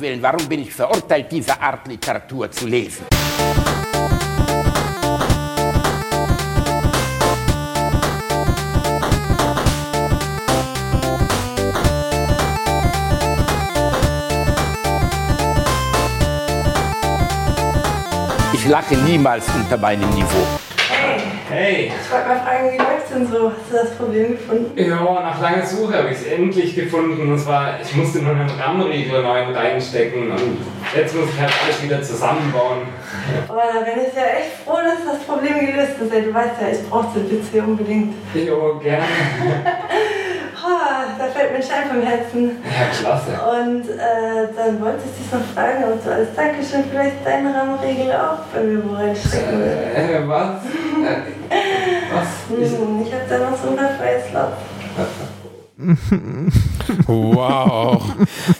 Willen, warum bin ich verurteilt, diese Art Literatur zu lesen? Ich lache niemals unter meinem Niveau. Hey, Ich wollte mal fragen, wie denn so? Hast du das Problem gefunden? ja, nach langer Suche habe ich es endlich gefunden. Und zwar, ich musste nur einen RAM-Riegel neu reinstecken und jetzt muss ich halt alles wieder zusammenbauen. Oh, da bin ich ja echt froh, dass das Problem gelöst ist. Ey, Du weißt ja, ich brauche den PC unbedingt. Jo, gerne. Oh, da fällt mir ein Stein vom Herzen. Ja, klasse. Und äh, dann wollte ich dich noch fragen, ob du als Dankeschön vielleicht deinen Rahmenregel auch bei mir wo reinstecken willst. Äh, was? Hm, ich hab da noch so ein paar freie. Wow.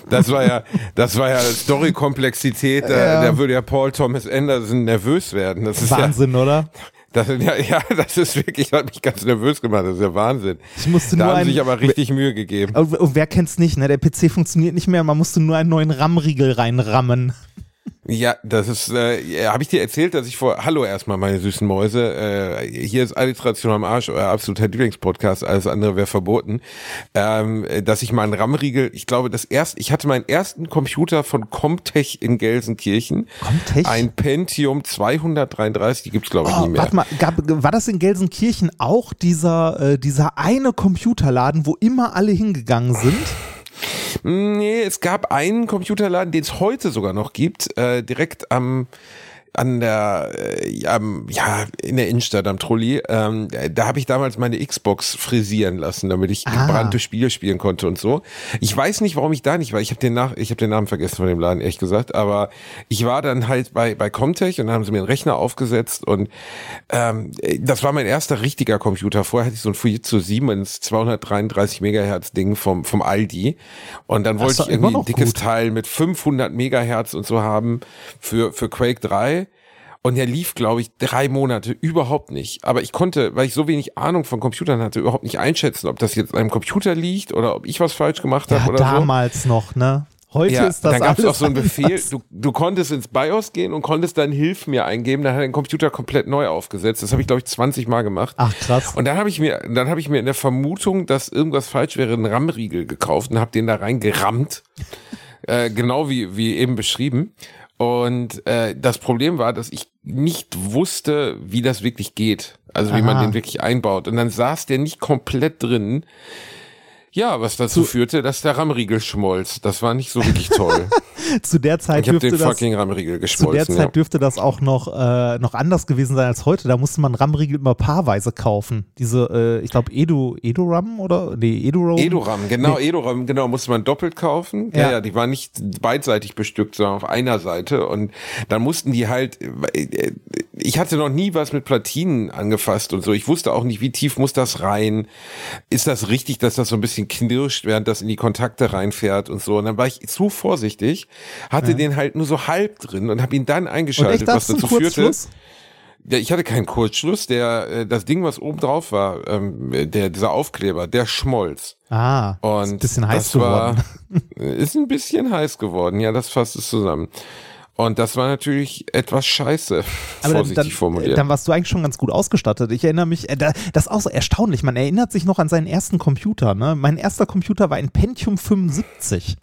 Das war ja, das war ja Story-Komplexität. Da, Ja. da würde ja Paul Thomas Anderson nervös werden. Das ist Wahnsinn, oder? Ja, das, ja, ja, das ist wirklich, hat mich ganz nervös gemacht. Das ist ja Wahnsinn. Ich musste Da nur haben ein- sich aber richtig Mühe gegeben. Und und wer kennt's nicht, ne? Der PC funktioniert nicht mehr, man musste nur einen neuen RAM-Riegel reinrammen. Ja, das ist, äh, ja, habe ich dir erzählt, dass ich vor, hallo erstmal meine süßen Mäuse, äh, hier ist Alliteration am Arsch, euer absoluter Lieblingspodcast, alles andere wäre verboten, ähm, äh, dass ich meinen RAM-Riegel, ich glaube, das erste, ich hatte meinen ersten Computer von Comtech in Gelsenkirchen, Comtech? ein Pentium 233, die gibt's glaube ich Oh, nie mehr. warte mal, gab, war das in Gelsenkirchen auch dieser, äh, dieser eine Computerladen, wo immer alle hingegangen sind? Nee, es gab einen Computerladen, den es heute sogar noch gibt, äh, direkt am an der äh, am, ja in der Innenstadt am Trolli. Ähm, da habe ich damals meine Xbox frisieren lassen, damit ich Ah. gebrannte Spiele spielen konnte und so. Ich weiß nicht, warum ich da nicht war. Ich habe den nach ich habe den Namen vergessen von dem Laden ehrlich gesagt, aber ich war dann halt bei bei Comtech und dann haben sie mir einen Rechner aufgesetzt und ähm, das war mein erster richtiger Computer. Vorher hatte ich so ein Fujitsu Siemens 233 Megahertz Ding vom vom Aldi und dann wollte ich irgendwie ein dickes gut. Teil mit 500 Megahertz und so haben für für Quake 3 und der lief, glaube ich, drei Monate überhaupt nicht. Aber ich konnte, weil ich so wenig Ahnung von Computern hatte, überhaupt nicht einschätzen, ob das jetzt an einem Computer liegt oder ob ich was falsch gemacht habe Ja, oder so. damals noch, ne? Heute Ja, ist das dann gab es auch so einen Befehl, du, du konntest ins BIOS gehen und konntest dann Hilf mir eingeben, dann hat er den Computer komplett neu aufgesetzt. Das habe ich, glaube ich, 20 Mal gemacht. Ach krass. Und dann habe ich mir, dann habe ich mir in der Vermutung, dass irgendwas falsch wäre, einen RAM-Riegel gekauft und habe den da reingerammt. äh, genau wie, wie eben beschrieben. Und äh, das Problem war, dass ich nicht wusste, wie das wirklich geht. Also wie man Aha. den wirklich einbaut. Und dann saß der nicht komplett drin. Ja, was dazu führte, dass der RAM-Riegel schmolz. Das war nicht so wirklich toll. zu der Zeit ich dürfte den das fucking RAM-Riegel zu der geschmolzen. Zeit Ja. dürfte das auch noch, äh, noch anders gewesen sein als heute. Da musste man RAM-Riegel immer paarweise kaufen. Diese, äh, ich glaube, Edu, Edu-RAM oder? Nee, Edu-Rom. Edoram, genau, Edoram, genau, musste man doppelt kaufen. Ja, Ja. ja, die waren nicht beidseitig bestückt, sondern auf einer Seite. Und dann mussten die halt, äh, ich hatte noch nie was mit Platinen angefasst und so. Ich wusste auch nicht, wie tief muss das rein? Ist das richtig, dass das so ein bisschen knirscht, während das in die Kontakte reinfährt und so? Und dann war ich zu vorsichtig, hatte den halt nur so halb drin und habe ihn dann eingeschaltet, echt, was dazu führte. Ja, ich hatte keinen Kurzschluss. Der, äh, das Ding, was oben drauf war, ähm, der, dieser Aufkleber, der schmolz. Ah, Und ist ein bisschen heiß war- geworden. Ist ein bisschen heiß geworden, ja, das fasst es zusammen. Und das war natürlich etwas scheiße, Aber dann, vorsichtig dann, formuliert. dann warst du eigentlich schon ganz gut ausgestattet. Ich erinnere mich, äh, da- das ist auch so erstaunlich. Man erinnert sich noch an seinen ersten Computer. Ne? Mein erster Computer war ein Pentium 75.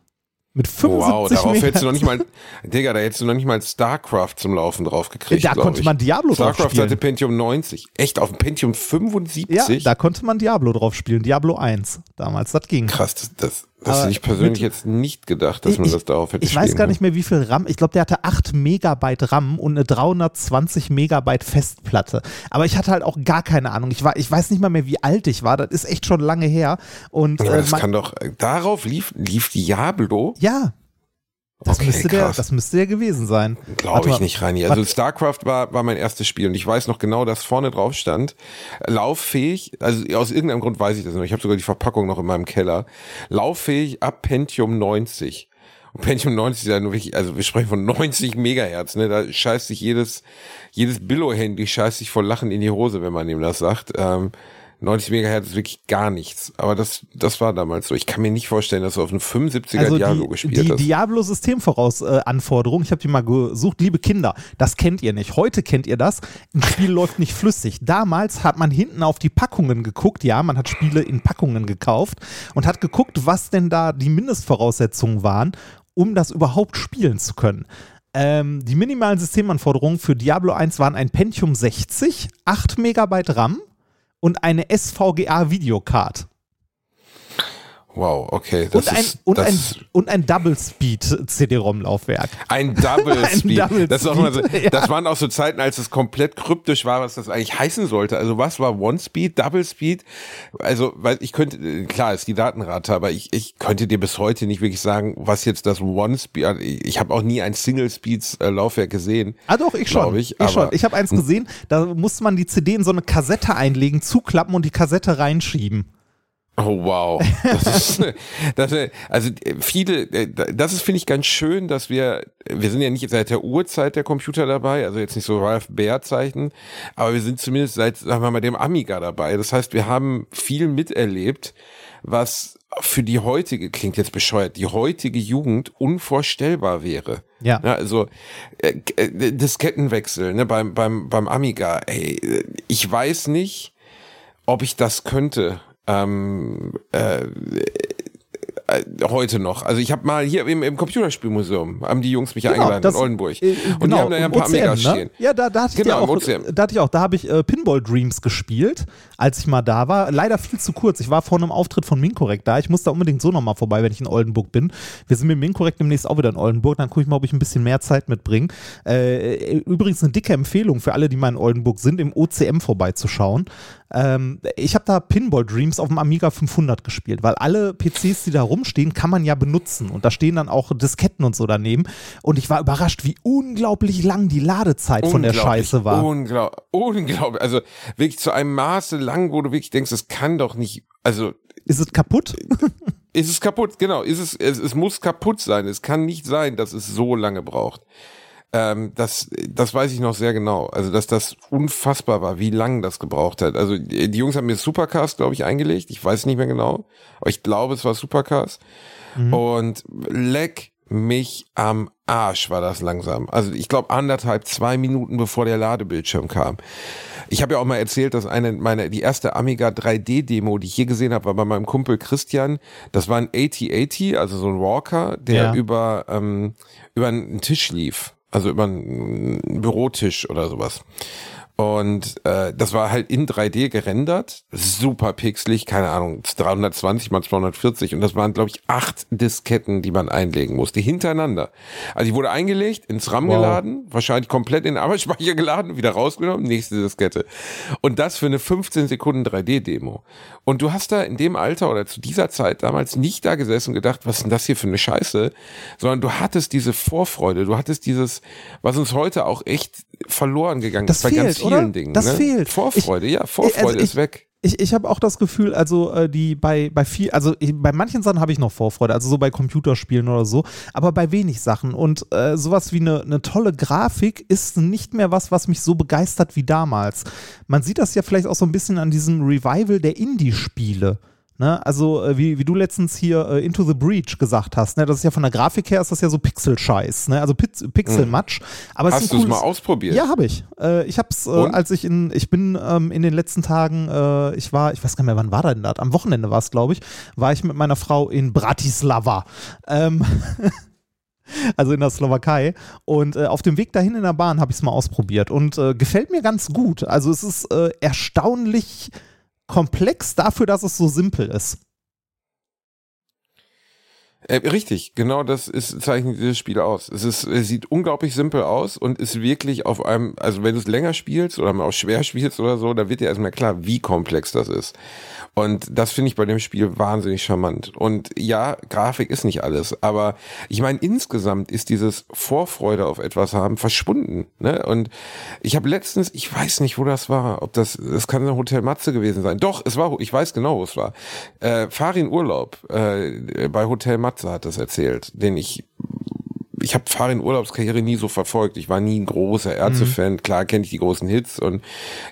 Mit 75 wow, darauf Megahertz. hättest du noch nicht mal, Digga, da hättest du noch nicht mal StarCraft zum Laufen drauf gekriegt. Da konnte ich. man Diablo drauf StarCraft spielen. hatte Pentium 90. Echt, auf dem Pentium 75? Ja, da konnte man Diablo drauf spielen. Diablo 1 damals, das ging. Krass, das, das, das hätte ich persönlich mit- jetzt nicht gedacht, dass man Ich- das darauf hätte Ich weiß gar nicht mehr, wie viel RAM. Ich glaube, der hatte 8 Megabyte RAM und eine 320 Megabyte Festplatte. Aber ich hatte halt auch gar keine Ahnung. Ich, war, ich weiß nicht mal mehr, wie alt ich war. Das ist echt schon lange her. Und können. äh, Das man, kann doch, äh, darauf lief, lief Diablo? ja, das, Okay, müsste der, das müsste der gewesen sein. Glaube ich nicht, Rani. Also StarCraft war, war mein erstes Spiel und ich weiß noch genau, dass vorne drauf stand, lauffähig, also aus irgendeinem Grund weiß ich das noch, ich habe sogar die Verpackung noch in meinem Keller, lauffähig ab Pentium 90. Und Pentium 90 ist ja nur wirklich, also wir sprechen von 90 Megahertz, ne? Da scheißt sich jedes, jedes Billo-Handy scheißt sich vor Lachen in die Hose, wenn man ihm das sagt. Ähm, 90 Megahertz ist wirklich gar nichts. Aber das, das war damals so. Ich kann mir nicht vorstellen, dass du auf einem 75er Also Diablo die, gespielt die hast. Diablo-Systemvorausanforderung, ich habe die mal gesucht, liebe Kinder, das kennt ihr nicht. Heute kennt ihr das. Ein Spiel läuft nicht flüssig. Damals hat man hinten auf die Packungen geguckt, ja, man hat Spiele in Packungen gekauft und hat geguckt, was denn da die Mindestvoraussetzungen waren, um das überhaupt spielen zu können. Ähm, die minimalen Systemanforderungen für Diablo 1 waren ein Pentium 60, 8 Megabyte RAM und eine SVGA-Videocard. Wow, okay. Das Und ein, ist, und, das ein, und ein Double-Speed-CD-ROM-Laufwerk. ein Double Ein Speed. Double das, ist auch immer so, Speed, ja. das waren auch so Zeiten, als es komplett kryptisch war, was das eigentlich heißen sollte. Also was war One Speed, Double Speed? Also, weil ich könnte, klar, ist die Datenrate, aber ich, ich könnte dir bis heute nicht wirklich sagen, was jetzt das One Speed, ich habe auch nie ein Single Speeds äh, Laufwerk gesehen. Ah doch, ich schon. Ich, ich schon. Ich habe eins gesehen, da musste man die CD in so eine Kassette einlegen, zuklappen und die Kassette reinschieben. Oh wow, das ist, das, also viele, äh, das ist finde ich ganz schön, dass wir, wir sind ja nicht seit der Urzeit der Computer dabei, also jetzt nicht so Ralph Baer Zeichen, aber wir sind zumindest seit, sagen wir mal, dem Amiga dabei. Das heißt, wir haben viel miterlebt, was für die heutige, klingt jetzt bescheuert, die heutige Jugend unvorstellbar wäre. Ja. Ja, also äh, äh, Diskettenwechsel ne, beim, beim, beim Amiga. Ey, ich weiß nicht, ob ich das könnte. Ähm, äh, äh, heute noch. Also ich habe mal hier im, im Computerspielmuseum, haben die Jungs mich eingeladen das- in Oldenburg. äh, und genau, die haben da ja ein paar OCM, Amigas ne? stehen. Ja, da, da hatte ich Genau, im auch, da hatte ich auch, da habe ich äh, Pinball Dreams gespielt, als ich mal da war. Leider viel zu kurz. Ich war vor einem Auftritt von Minkorrekt da. Ich muss da unbedingt so nochmal vorbei, wenn ich in Oldenburg bin. Wir sind mit Minkorrekt demnächst auch wieder in Oldenburg. Dann gucke ich mal, ob ich ein bisschen mehr Zeit mitbringe. Äh, übrigens eine dicke Empfehlung für alle, die mal in Oldenburg sind, im OCM vorbeizuschauen. Ähm, ich habe da Pinball Dreams auf dem Amiga 500 gespielt, weil alle PCs, die da rumstehen, kann man ja benutzen. Und da stehen dann auch Disketten und so daneben. Und ich war überrascht, wie unglaublich lang die Ladezeit von der Scheiße war. Unglaublich, unglaublich. Also wirklich zu einem Maße lang, wo du wirklich denkst, es kann doch nicht, also Ist es kaputt? ist es kaputt, genau, ist es, es, es muss kaputt sein. Es kann nicht sein, dass es so lange braucht. Ähm, das, das weiß ich noch sehr genau. Also, dass das unfassbar war, wie lange das gebraucht hat. Also, die Jungs haben mir Supercast, glaube ich, eingelegt. Ich weiß nicht mehr genau. Aber ich glaube, es war Supercast. Und leck mich am Arsch war das langsam. Also ich glaube anderthalb, zwei Minuten bevor der Ladebildschirm kam. Ich habe ja auch mal erzählt, dass eine meine die erste Amiga 3D Demo, die ich hier gesehen habe, war bei meinem Kumpel Christian. Das war ein 8080, also so ein Walker, der Ja. über ähm, über einen Tisch lief, also über einen Bürotisch oder sowas. Und äh, das war halt in 3D gerendert, super pixelig, keine Ahnung, 320 mal 240 und das waren, glaube ich, acht Disketten, die man einlegen musste, hintereinander. Also die wurde eingelegt, ins RAM Wow. geladen, wahrscheinlich komplett in den Arbeitsspeicher geladen, wieder rausgenommen, nächste Diskette. Und das für eine 15 Sekunden 3D-Demo. Und du hast da in dem Alter oder zu dieser Zeit damals nicht da gesessen und gedacht, was ist denn das hier für eine Scheiße, sondern du hattest diese Vorfreude, du hattest dieses, was uns heute auch echt verloren gegangen Das ist fehlt, ganz vielen oder? Dingen. Das ne? fehlt. Vorfreude, Ich- ja, Vorfreude also ich- ist weg. Ich, ich habe auch das Gefühl, also äh, die bei, bei viel, also bei manchen Sachen habe ich noch Vorfreude, also so bei Computerspielen oder so, aber bei wenig Sachen. Und äh, sowas wie eine, eine tolle Grafik ist nicht mehr was, was mich so begeistert wie damals. Man sieht das ja vielleicht auch so ein bisschen an diesem Revival der Indie-Spiele. Ne, also äh, wie, wie du letztens hier äh, Into the Breach gesagt hast, ne, das ist ja von der Grafik her ist das ja so Pixel-Scheiß, ne, also Piz Pixel-Matsch. Aber es ist Hast du es mal ausprobiert? ja, habe ich. Äh, ich habe es, äh, als ich in, ich bin ähm, in den letzten Tagen, äh, ich war, ich weiß gar nicht mehr, wann war denn das? Am Wochenende war es, glaube ich, war ich mit meiner Frau in Bratislava. Ähm, also in der Slowakei. Und äh, auf dem Weg dahin in der Bahn habe ich es mal ausprobiert und äh, gefällt mir ganz gut. Also es ist äh, erstaunlich komplex dafür, dass es so simpel ist. Äh, richtig, genau das ist, zeichnet dieses Spiel aus. Es ist, es sieht unglaublich simpel aus und ist wirklich auf einem, also wenn du es länger spielst oder mal auch schwer spielst oder so, da wird dir erstmal klar, wie komplex das ist. Und das finde ich bei dem Spiel wahnsinnig charmant. Und ja, Grafik ist nicht alles, aber ich meine, insgesamt ist dieses Vorfreude auf etwas haben verschwunden. Ne? Und ich habe letztens, ich weiß nicht, wo das war, ob das, das kann ein Hotel Matze gewesen sein. Doch, es war, ich weiß genau, wo es war. Äh, Farin Urlaub äh, bei Hotel Matze hat das erzählt, den ich ich habe Farin Urlaubskarriere nie so verfolgt. Ich war nie ein großer Ärzte-Fan. Mhm. Klar kenne ich die großen Hits und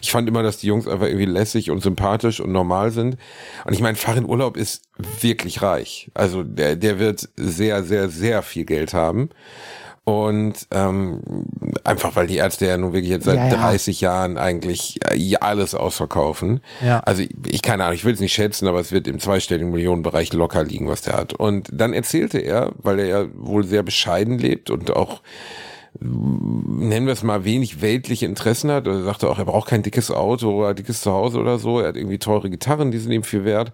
ich fand immer, dass die Jungs einfach irgendwie lässig und sympathisch und normal sind. Und ich meine, Farin Urlaub ist wirklich reich. Also der, der wird sehr, sehr, sehr viel Geld haben. Und ähm, einfach weil die Ärzte ja nun wirklich jetzt seit ja, ja. 30 Jahren eigentlich äh, alles ausverkaufen. Ja. Also ich, ich keine Ahnung, ich will es nicht schätzen, aber es wird im zweistelligen Millionenbereich locker liegen, was der hat. Und dann erzählte er, weil er ja wohl sehr bescheiden lebt und auch nennen wir es mal, wenig weltliche Interessen hat. Er sagte auch, er braucht kein dickes Auto oder dickes Zuhause oder so. Er hat irgendwie teure Gitarren, die sind ihm viel wert.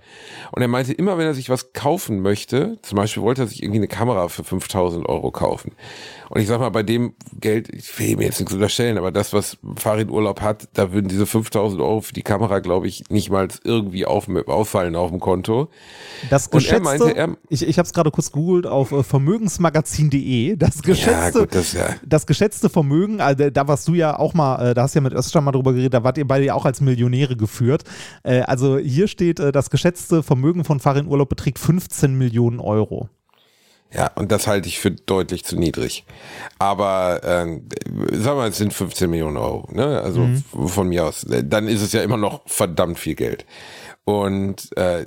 Und er meinte, immer wenn er sich was kaufen möchte, zum Beispiel wollte er sich irgendwie eine Kamera für 5000 Euro kaufen. Und ich sag mal, bei dem Geld, ich will mir jetzt nichts unterstellen, aber das, was Farid Urlaub hat, da würden diese 5000 Euro für die Kamera, glaube ich, nicht mal irgendwie auf, auffallen auf dem Konto. Das geschätzte, Und er meinte, er, ich, ich habe es gerade kurz gegoogelt auf äh, vermögensmagazin.de, das geschätzte, ja, gut, das, ja. das geschätzte Vermögen, also da warst du ja auch mal, äh, da hast du ja mit Öster mal drüber geredet, da wart ihr beide ja auch als Millionäre geführt. Äh, also hier steht, das geschätzte Vermögen von Farin Urlaub beträgt 15 Millionen Euro. Ja, und das halte ich für deutlich zu niedrig. Aber äh, sagen wir mal, es sind 15 Millionen Euro, ne? Also mhm. von mir aus. Dann ist es ja immer noch verdammt viel Geld. Und äh,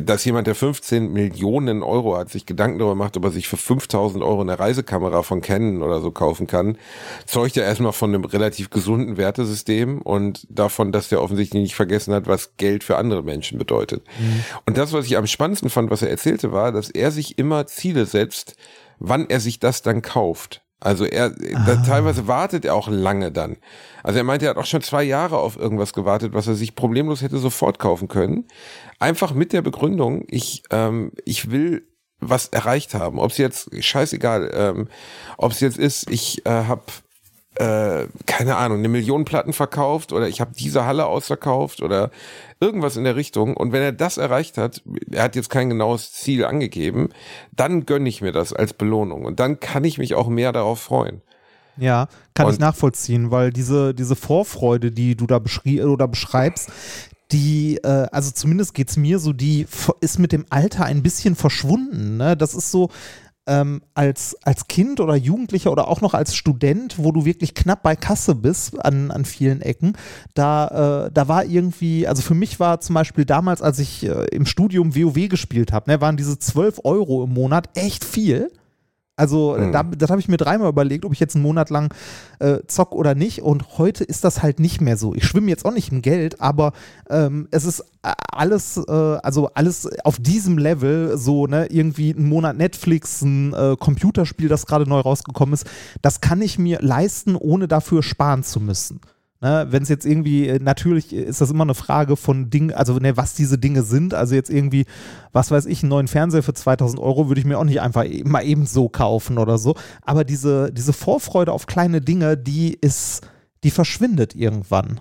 dass jemand, der 15 Millionen Euro hat, sich Gedanken darüber macht, ob er sich für 5000 Euro eine Reisekamera von Canon oder so kaufen kann, zeugt ja erstmal von einem relativ gesunden Wertesystem und davon, dass der offensichtlich nicht vergessen hat, was Geld für andere Menschen bedeutet. Mhm. Und das, was ich am spannendsten fand, was er erzählte, war, dass er sich immer Ziele setzt, wann er sich das dann kauft. Also er, ah. teilweise wartet er auch lange dann. Also er meinte, er hat auch schon zwei Jahre auf irgendwas gewartet, was er sich problemlos hätte sofort kaufen können. Einfach mit der Begründung, ich, ähm, ich will was erreicht haben. Ob es jetzt, scheißegal, ähm, ob es jetzt ist, ich äh, habe äh, keine Ahnung, eine Million Platten verkauft oder ich habe diese Halle ausverkauft oder irgendwas in der Richtung. Und wenn er das erreicht hat, er hat jetzt kein genaues Ziel angegeben, dann gönne ich mir das als Belohnung und dann kann ich mich auch mehr darauf freuen. Ja, kann und ich nachvollziehen, weil diese, diese Vorfreude, die du da beschrie oder beschreibst, die, äh, also zumindest geht es mir so, die ist mit dem Alter ein bisschen verschwunden. Ne? Das ist so, ähm, als, als Kind oder Jugendlicher oder auch noch als Student, wo du wirklich knapp bei Kasse bist an, an vielen Ecken, da, äh, da war irgendwie, also für mich war zum Beispiel damals, als ich äh, im Studium WoW gespielt habe, ne, waren diese 12 Euro im Monat echt viel. Also mhm. da, das habe ich mir dreimal überlegt, ob ich jetzt einen Monat lang äh, zock oder nicht. Und heute ist das halt nicht mehr so. Ich schwimme jetzt auch nicht im Geld, aber ähm, es ist äh, alles, äh, also alles auf diesem Level, so ne, irgendwie einen Monat Netflix, ein äh, Computerspiel, das gerade neu rausgekommen ist, das kann ich mir leisten, ohne dafür sparen zu müssen. Ne, Wenn es jetzt irgendwie, äh, natürlich ist das immer eine Frage von Dingen, also ne, was diese Dinge sind. Also jetzt irgendwie, was weiß ich, einen neuen Fernseher für 2000 Euro würde ich mir auch nicht einfach e-, mal eben so kaufen oder so. Aber diese, diese Vorfreude auf kleine Dinge, die ist, die verschwindet irgendwann.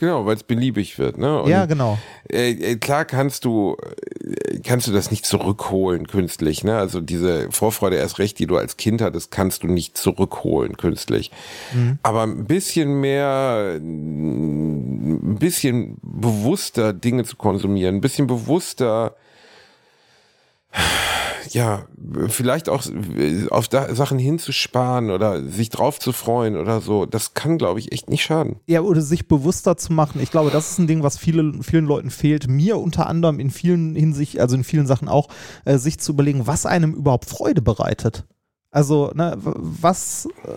Genau, weil es beliebig wird. Ne? Und, ja, genau. Äh, äh, klar kannst du, äh, kannst du das nicht zurückholen künstlich. Ne? Also diese Vorfreude erst recht, die du als Kind hattest, kannst du nicht zurückholen künstlich. Mhm. Aber ein bisschen mehr, ein bisschen bewusster Dinge zu konsumieren, ein bisschen bewusster ja, vielleicht auch auf da Sachen hinzusparen oder sich drauf zu freuen oder so, das kann, glaube ich, echt nicht schaden. Ja, oder sich bewusster zu machen. Ich glaube, das ist ein Ding, was viele, vielen Leuten fehlt. Mir unter anderem in vielen Hinsicht, also in vielen Sachen auch, äh, sich zu überlegen, was einem überhaupt Freude bereitet. Also, ne, was, äh,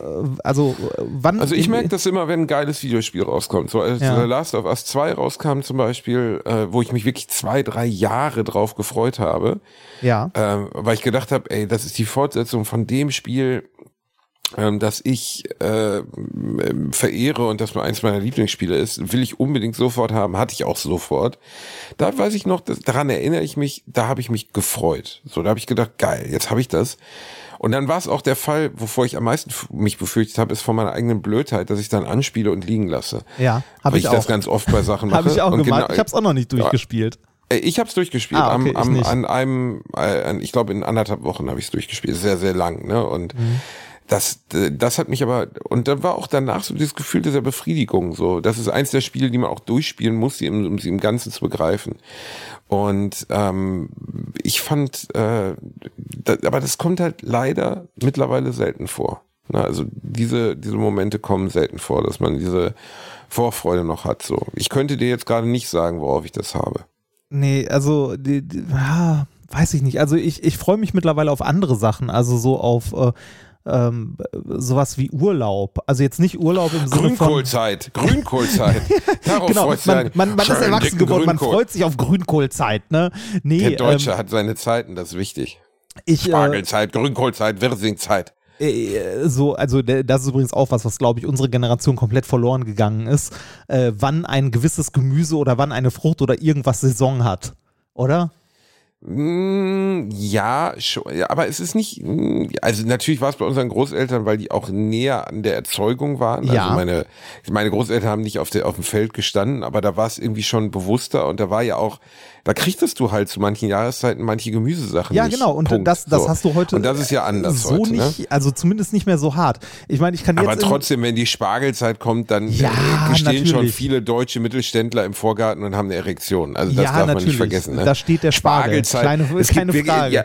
also, wann. Also, ich merke das immer, wenn ein geiles Videospiel rauskommt. So, als ja. The Last of Us 2 rauskam zum Beispiel, äh, wo ich mich wirklich zwei, drei Jahre drauf gefreut habe. Ja. Äh, weil ich gedacht habe, ey, das ist die Fortsetzung von dem Spiel, ähm, das ich äh, verehre und das eins meiner Lieblingsspiele ist, will ich unbedingt sofort haben, hatte ich auch sofort. Da weiß ich noch, das, daran erinnere ich mich, da habe ich mich gefreut. So, da habe ich gedacht, geil, jetzt habe ich das. Und dann war es auch der Fall, wovor ich am meisten mich befürchtet habe, ist von meiner eigenen Blödheit, dass ich dann anspiele und liegen lasse. Ja, habe ich, ich auch. das ganz oft bei Sachen mache. habe ich auch und gemacht. Genau, ich habe es auch noch nicht durchgespielt. Äh, ich habe es durchgespielt. Ah, okay, am, am, an einem, äh, ich glaube in anderthalb Wochen habe ich es durchgespielt. Sehr, sehr lang. Ne? Und mhm. Das, das hat mich aber, und dann war auch danach so dieses Gefühl dieser Befriedigung. So, das ist eins der Spiele, die man auch durchspielen muss, um sie im Ganzen zu begreifen. Und ähm, ich fand, äh, da, aber das kommt halt leider mittlerweile selten vor. Na, also diese, diese Momente kommen selten vor, dass man diese Vorfreude noch hat. So, ich könnte dir jetzt gerade nicht sagen, worauf ich das habe. Nee, also, die, die, ja, weiß ich nicht. Also ich, ich freue mich mittlerweile auf andere Sachen, also so auf äh, ähm, sowas wie Urlaub. Also jetzt nicht Urlaub im Sinne von... Grünkohlzeit, Grünkohlzeit. Darauf genau, freust du man, man, man ist erwachsen geworden, man Grünkohl. freut sich auf Grünkohlzeit, ne? Nee, Der Deutsche ähm, hat seine Zeiten, das ist wichtig. ich, äh, Spargelzeit, Grünkohlzeit, Wirsingzeit. äh, so, also das ist übrigens auch was, was glaube ich unsere Generation komplett verloren gegangen ist, äh, wann ein gewisses Gemüse oder wann eine Frucht oder irgendwas Saison hat, oder? Mm, Ja, schon, aber es ist nicht, mm, also natürlich war es bei unseren Großeltern, weil die auch näher an der Erzeugung waren. Ja. Also meine, meine Großeltern haben nicht auf, der, auf dem Feld gestanden, aber da war es irgendwie schon bewusster und da war ja auch, da kriegtest du halt zu manchen Jahreszeiten manche Gemüsesachen Ja, nicht. genau. Und Punkt. das, das So. hast du heute Und das ist ja anders so heute, nicht, ne? also zumindest nicht mehr so hart. Ich meine, ich kann Aber jetzt trotzdem, wenn die Spargelzeit kommt, dann Ja, äh, stehen schon natürlich. viele deutsche Mittelständler im Vorgarten und haben eine Erektion. Also das Ja, darf man natürlich. nicht vergessen. Ne? Da steht der Spargel. Spargelzeit. Kleine- es keine wirklich- Frage. Ja,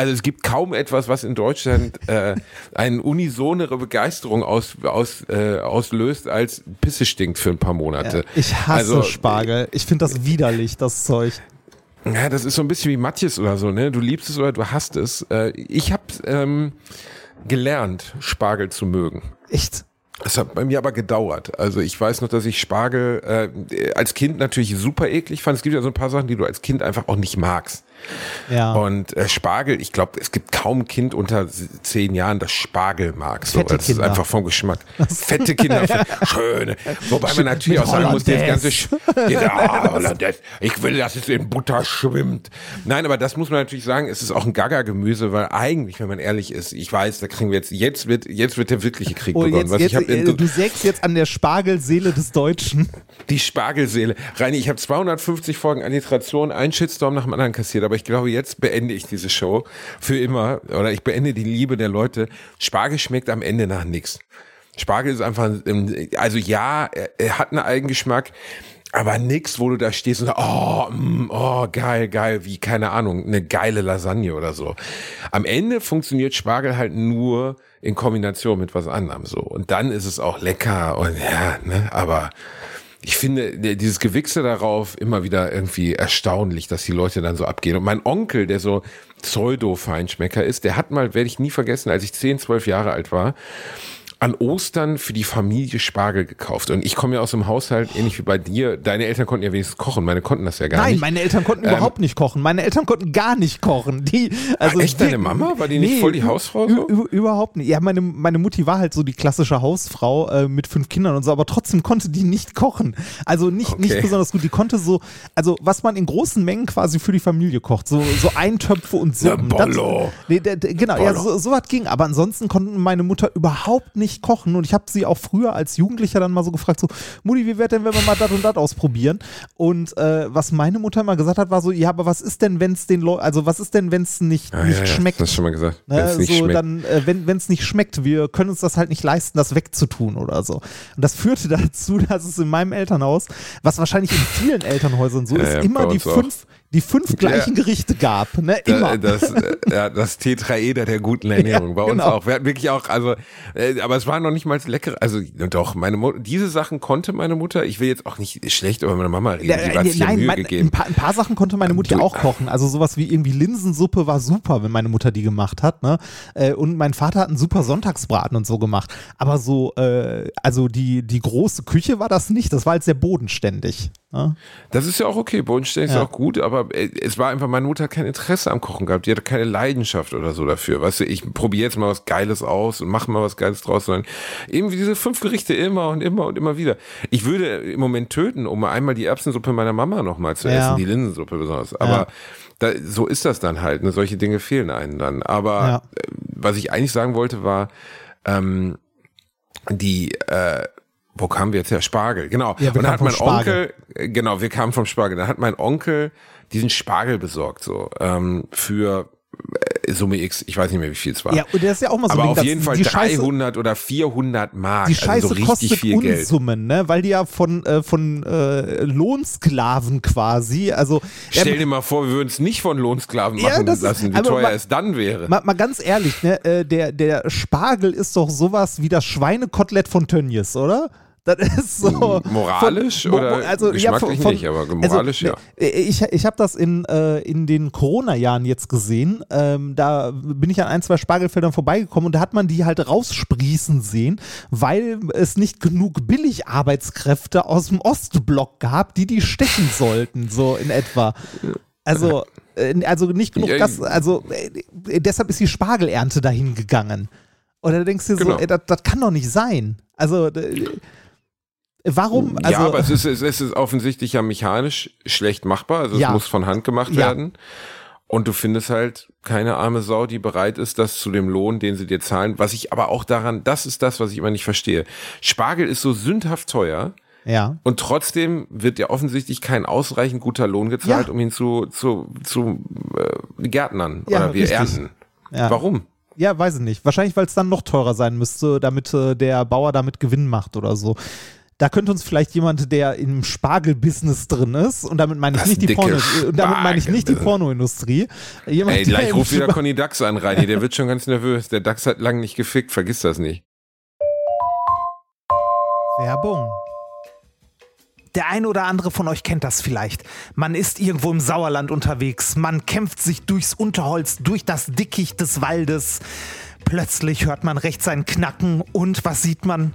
also es gibt kaum etwas, was in Deutschland äh, eine unisonere Begeisterung aus, aus, äh, auslöst, als Pisse stinkt für ein paar Monate. ich hasse Also, Spargel. Ich finde das widerlich, das Zeug. Ja, das ist so ein bisschen wie Matjes oder so, ne? Du liebst es oder du hasst es. Äh, ich habe ähm, gelernt, Spargel zu mögen. Echt? Das hat bei mir aber gedauert. Also ich weiß noch, dass ich Spargel äh, als Kind natürlich super eklig fand. Es gibt ja so ein paar Sachen, die du als Kind einfach auch nicht magst. Ja. Und äh, Spargel, ich glaube, es gibt kaum ein Kind unter zehn Jahren, das Spargel mag. So, Fette das ist Kinder. einfach vom Geschmack. Fette Kinder, schöne. Wobei man natürlich auch sagen muss, das ganze. Sch- ja, Hollandaise. Ich will, dass es in Butter schwimmt. Nein, aber das muss man natürlich sagen, es ist auch ein Gaga-Gemüse, weil eigentlich, wenn man ehrlich ist, ich weiß, da kriegen wir jetzt, jetzt wird, jetzt wird der wirkliche Krieg Oh, begonnen. jetzt, Was jetzt, in, äh, du sägst jetzt an der Spargelseele des Deutschen. die Spargelseele. Reini, ich habe 250 Folgen Alliteration, einen Shitstorm nach dem anderen kassiert, aber ich glaube, jetzt beende ich diese Show für immer oder ich beende die Liebe der Leute. Spargel schmeckt am Ende nach nichts. Spargel ist einfach, ähm, also ja, er, hat einen Eigengeschmack, aber nix, wo du da stehst und sagst, oh, mm, oh, geil, geil, wie, keine Ahnung, eine geile Lasagne oder so. Am Ende funktioniert Spargel halt nur in Kombination mit was anderem so. Und dann ist es auch lecker und ja, ne, aber ich finde dieses Gewichse darauf immer wieder irgendwie erstaunlich, dass die Leute dann so abgehen. Und mein Onkel, der so Pseudo-Feinschmecker ist, der hat mal, werde ich nie vergessen, als ich 10, 12 Jahre alt war, an Ostern für die Familie Spargel gekauft. Und ich komme ja aus einem Haushalt, ähnlich wie bei dir. Deine Eltern konnten ja wenigstens kochen, meine konnten das ja gar Nein, nicht. meine Eltern konnten Ähm, überhaupt nicht kochen. Meine Eltern konnten gar nicht kochen. Die, also Ah, echt, deine Mama? War die nicht voll die Hausfrau so? Überhaupt nicht. Ja, meine, meine Mutti war halt so die klassische Hausfrau äh, mit fünf Kindern und so, aber trotzdem konnte die nicht kochen. Also nicht, nicht Okay. besonders gut. Die konnte so, also was man in großen Mengen quasi für die Familie kocht, so, so Eintöpfe und Suppen. Na, Bollo. Das, nee, genau, ja, Bollo. so, so was ging. Aber ansonsten konnte meine Mutter überhaupt nicht kochen und ich habe sie auch früher als Jugendlicher dann mal so gefragt, so, Mutti, wie wäre denn, wenn wir mal das und das ausprobieren? Und äh, was meine Mutter immer gesagt hat, war so, ja, aber was ist denn, wenn es den Leuten, also was ist denn, wenn es nicht, Ah, nicht ja, ja, schmeckt? Das schon mal gesagt. Ne, Wenn's nicht so schmeckt. dann, äh, wenn es nicht schmeckt, wir können uns das halt nicht leisten, das wegzutun oder so. Und das führte dazu, dass es in meinem Elternhaus, was wahrscheinlich in vielen Elternhäusern so Ja, ist, immer die uns auch. Die fünf gleichen Gerichte gab. Ne? Immer. Da, das, äh, ja, das Tetraeder der guten Ernährung. Bei uns genau. auch. Wir hatten wirklich auch, also, äh, aber es war noch nicht mal lecker. Also doch, meine Mutter, diese Sachen konnte meine Mutter. Ich will jetzt auch nicht schlecht über meine Mama reden. Ja, Sie äh, hat sich ja nein, Mühe mein, ein, gegeben. paar, ein paar Sachen konnte meine Mutti Du- auch kochen. Also sowas wie irgendwie Linsensuppe war super, wenn meine Mutter die gemacht hat. Ne? Äh, Und mein Vater hat einen super Sonntagsbraten und so gemacht. Aber so, äh, also die, die große Küche war das nicht. Das war halt sehr bodenständig. Ne? Das ist ja auch okay. Bodenständig Ja. ist auch gut, aber äh, es war einfach, meine Mutter hat kein Interesse am Kochen gehabt. Die hatte keine Leidenschaft oder so dafür. Weißt du, ich probiere jetzt mal was Geiles aus und mache mal was Geiles draus, sondern eben diese fünf Gerichte immer und immer und immer wieder. Ich würde im Moment töten, um einmal die Erbsensuppe meiner Mama nochmal zu Ja. essen, die Linsensuppe besonders. Aber Ja. da, so ist das dann halt. Ne? Solche Dinge fehlen einem dann. Aber Ja. äh, was ich eigentlich sagen wollte, war, ähm, die, äh, wo kamen wir jetzt her? Spargel, genau. Ja, und dann kamen hat mein. Onkel, genau, wir kamen vom Spargel. Dann hat mein Onkel diesen Spargel besorgt, so, ähm, für, Summe X, ich weiß nicht mehr, wie viel es war. Ja, und das ist ja auch mal so ein aber auf jeden Fall die Scheiße, 300 oder 400 Mark. die Scheiße also so richtig kostet viel Geld. Unsummen, ne? Weil die ja von, äh, von äh, Lohnsklaven quasi, also Stell ja, dir mal vor, wir würden es nicht von Lohnsklaven Ja, machen ist- lassen, wie aber teuer ma- es dann wäre. mal, mal ganz ehrlich, ne? Äh, der, der Spargel ist doch sowas wie das Schweinekotelett von Tönnies, oder? Das ist so. Moralisch von- oder also, ja, von- nicht, aber moralisch also, ja. ne, Ich, ich habe das in, äh, in den Corona-Jahren jetzt gesehen. Ähm, da bin ich an ein, zwei Spargelfeldern vorbeigekommen und da hat man die halt raussprießen sehen, weil es nicht genug Billigarbeitskräfte aus dem Ostblock gab, die die stechen sollten, so in etwa. Also, äh, also nicht genug Gas, also äh, deshalb ist die Spargelernte dahin gegangen. Oder denkst du dir Genau. so, ey, das, das kann doch nicht sein. Also, warum? Also, ja, aber es ist, es ist offensichtlich ja mechanisch schlecht machbar. Also Ja. es muss von Hand gemacht Ja. werden. Und du findest halt keine arme Sau, die bereit ist, das zu dem Lohn, den sie dir zahlen. Was ich aber auch daran, das ist das, was ich immer nicht verstehe. Spargel ist so sündhaft teuer. ja. Und trotzdem wird ja offensichtlich kein ausreichend guter Lohn gezahlt, Ja. um ihn zu, zu, zu äh, Gärtnern Ja, oder wir richtig. ernten. Ja. Warum? Ja, weiß ich nicht. Wahrscheinlich, weil es dann noch teurer sein müsste, damit äh, der Bauer damit Gewinn macht oder so. Da könnte uns vielleicht jemand, der im Spargelbusiness drin ist, und damit meine ich Das nicht die Porno, äh, und damit meine ich nicht die. Pornoindustrie. Jemand, Ey, gleich im ruf wieder Conny Dax an, Reini. Der wird schon ganz nervös. Der Dax hat lange nicht gefickt, vergiss das nicht. Werbung. Der eine oder andere von euch kennt das vielleicht. Man ist irgendwo im Sauerland unterwegs, man kämpft sich durchs Unterholz, durch das Dickicht des Waldes. Plötzlich hört man rechts ein Knacken und was sieht man?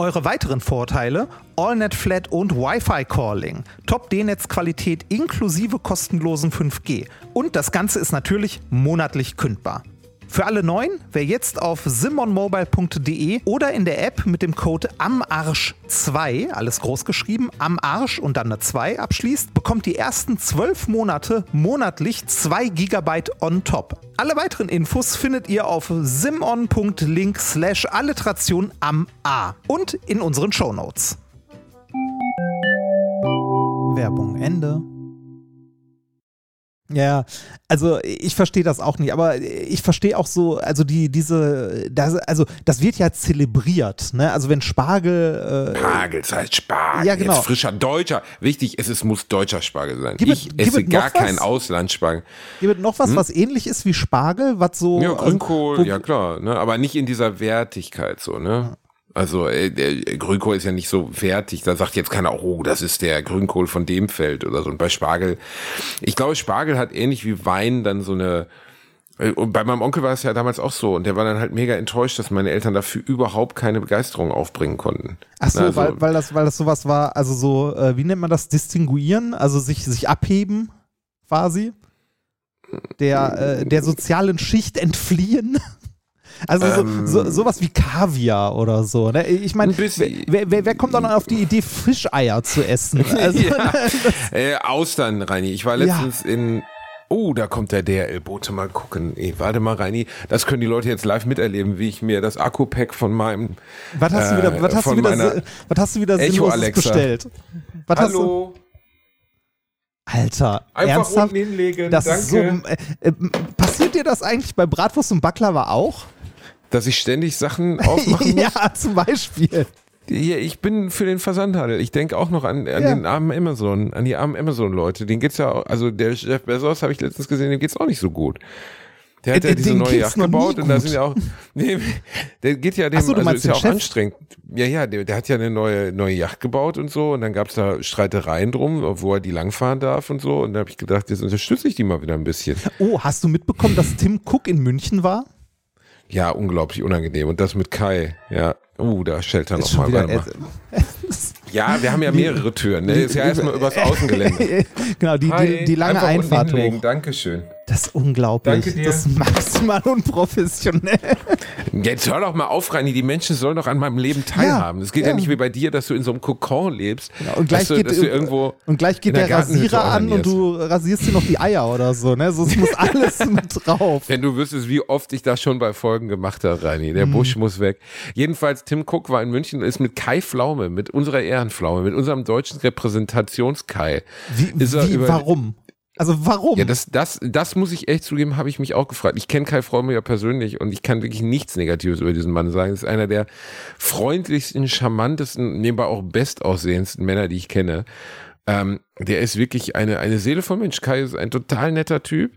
Eure weiteren Vorteile: AllNet Flat und Wi-Fi Calling, Top D-Netz-Qualität inklusive kostenlosen 5G und das Ganze ist natürlich monatlich kündbar. Für alle Neuen, wer jetzt auf simonmobile.de oder in der App mit dem Code AMARSCH2, alles groß geschrieben, AMARSCH und dann eine 2 abschließt, bekommt die ersten 12 Monate monatlich 2 GB on top. Alle weiteren Infos findet ihr auf simon.link slash Alliteration am A und in unseren Shownotes. Werbung Ende. Ja, also ich verstehe das auch nicht, aber ich verstehe auch so, also die, diese, das, also das wird ja zelebriert, ne? Also wenn Spargel, äh, Spargel, das heißt Spargel. Ja, genau. Jetzt frischer deutscher. Wichtig ist, es muss deutscher Spargel sein. Gib es- ich esse es gar keinen Auslandsspargel. hier wird noch was, was ähnlich ist wie Spargel, was so. Hm? Ja, also, Grünkohl, wo- ja klar, ne? aber nicht in dieser Wertigkeit so, ne? Also äh, der Grünkohl ist ja nicht so wertig, da sagt jetzt keiner, oh, das ist der Grünkohl von dem Feld oder so. Und bei Spargel, ich glaube, Spargel hat ähnlich wie Wein dann so eine, äh, und bei meinem Onkel war es ja damals auch so und der war dann halt mega enttäuscht, dass meine Eltern dafür überhaupt keine Begeisterung aufbringen konnten. Ach so, Also- weil, weil, das, weil das sowas war, also so, äh, wie nennt man das, distinguieren, also sich, sich abheben quasi, der, äh, der sozialen Schicht entfliehen. Also so, Ähm. so, sowas wie Kaviar oder so. Ne? Ich meine, wer, wer, wer kommt dann auf die Idee, Fischeier zu essen? Also, ja. äh, Austern, Reini. Ich war letztens in. Oh, da kommt der DRL-Bote. Mal gucken. Ey, warte mal, Reini. Das können die Leute jetzt live miterleben, wie ich mir das Akku-Pack von meinem. was hast du wieder, äh, was hast du wieder, was hast du wieder Echo Alexa. bestellt? Was Hallo. Alter, Einfach ernsthaft? unten hinlegen. Das danke. ist so, äh, äh, passiert dir das eigentlich bei Bratwurst und Baklava auch? Dass ich ständig Sachen aufmachen muss. ja, zum Beispiel. Ich bin für den Versandhandel. Ich denke auch noch an, an Ja. den armen Amazon, an die armen Amazon-Leute. Den geht's ja auch, also der Jeff Bezos habe ich letztens gesehen, dem geht's auch nicht so gut. Der hat Äh, ja diese neue Yacht gebaut und da sind ja auch, nee, der geht ja dem, so, also ist ja auch Chef? anstrengend. Ja, ja, der, der hat ja eine neue, neue Yacht gebaut und so und dann gab's da Streitereien drum, wo er die langfahren darf und so und da habe ich gedacht, jetzt unterstütze ich die mal wieder ein bisschen. Oh, hast du mitbekommen, dass Tim Cook in München war? Ja, unglaublich unangenehm und das mit Kai, ja, uh, da schellt er Ist noch schon mal. wieder, Warte mal. Ja, wir haben ja mehrere Türen. Ne? Ist ja erstmal übers Außengelände. genau, die, die, die lange Einfach Einfahrt hoch. Dankeschön. Das ist unglaublich. Danke dir. Das ist maximal unprofessionell. Jetzt hör doch mal auf, Reini. Die Menschen sollen doch an meinem Leben teilhaben. Es geht ja. ja. nicht wie bei dir, dass du in so einem Kokon lebst. Und gleich, du, geht, irgendwo und gleich geht der, Gartenhütte Rasierer an und du rasierst dir noch die Eier oder so. Ne? So, es muss alles mit drauf. Wenn du wüsstest, wie oft ich das schon bei Folgen gemacht habe, Reini. Mhm. Der Busch muss weg. Jedenfalls, Tim Cook war in München und ist mit Kai Pflaume, mit unserer Ehrenpflaume, mit unserem deutschen Repräsentationskai. Wie, wie warum? Also warum? Ja, das, das, das muss ich echt zugeben, habe ich mich auch gefragt. Ich kenne Kai Pflaume ja persönlich und ich kann wirklich nichts Negatives über diesen Mann sagen. Das ist einer der freundlichsten, charmantesten, nebenbei auch bestaussehendsten Männer, die ich kenne. Ähm, der ist wirklich eine, eine Seele von Mensch. Kai ist ein total netter Typ.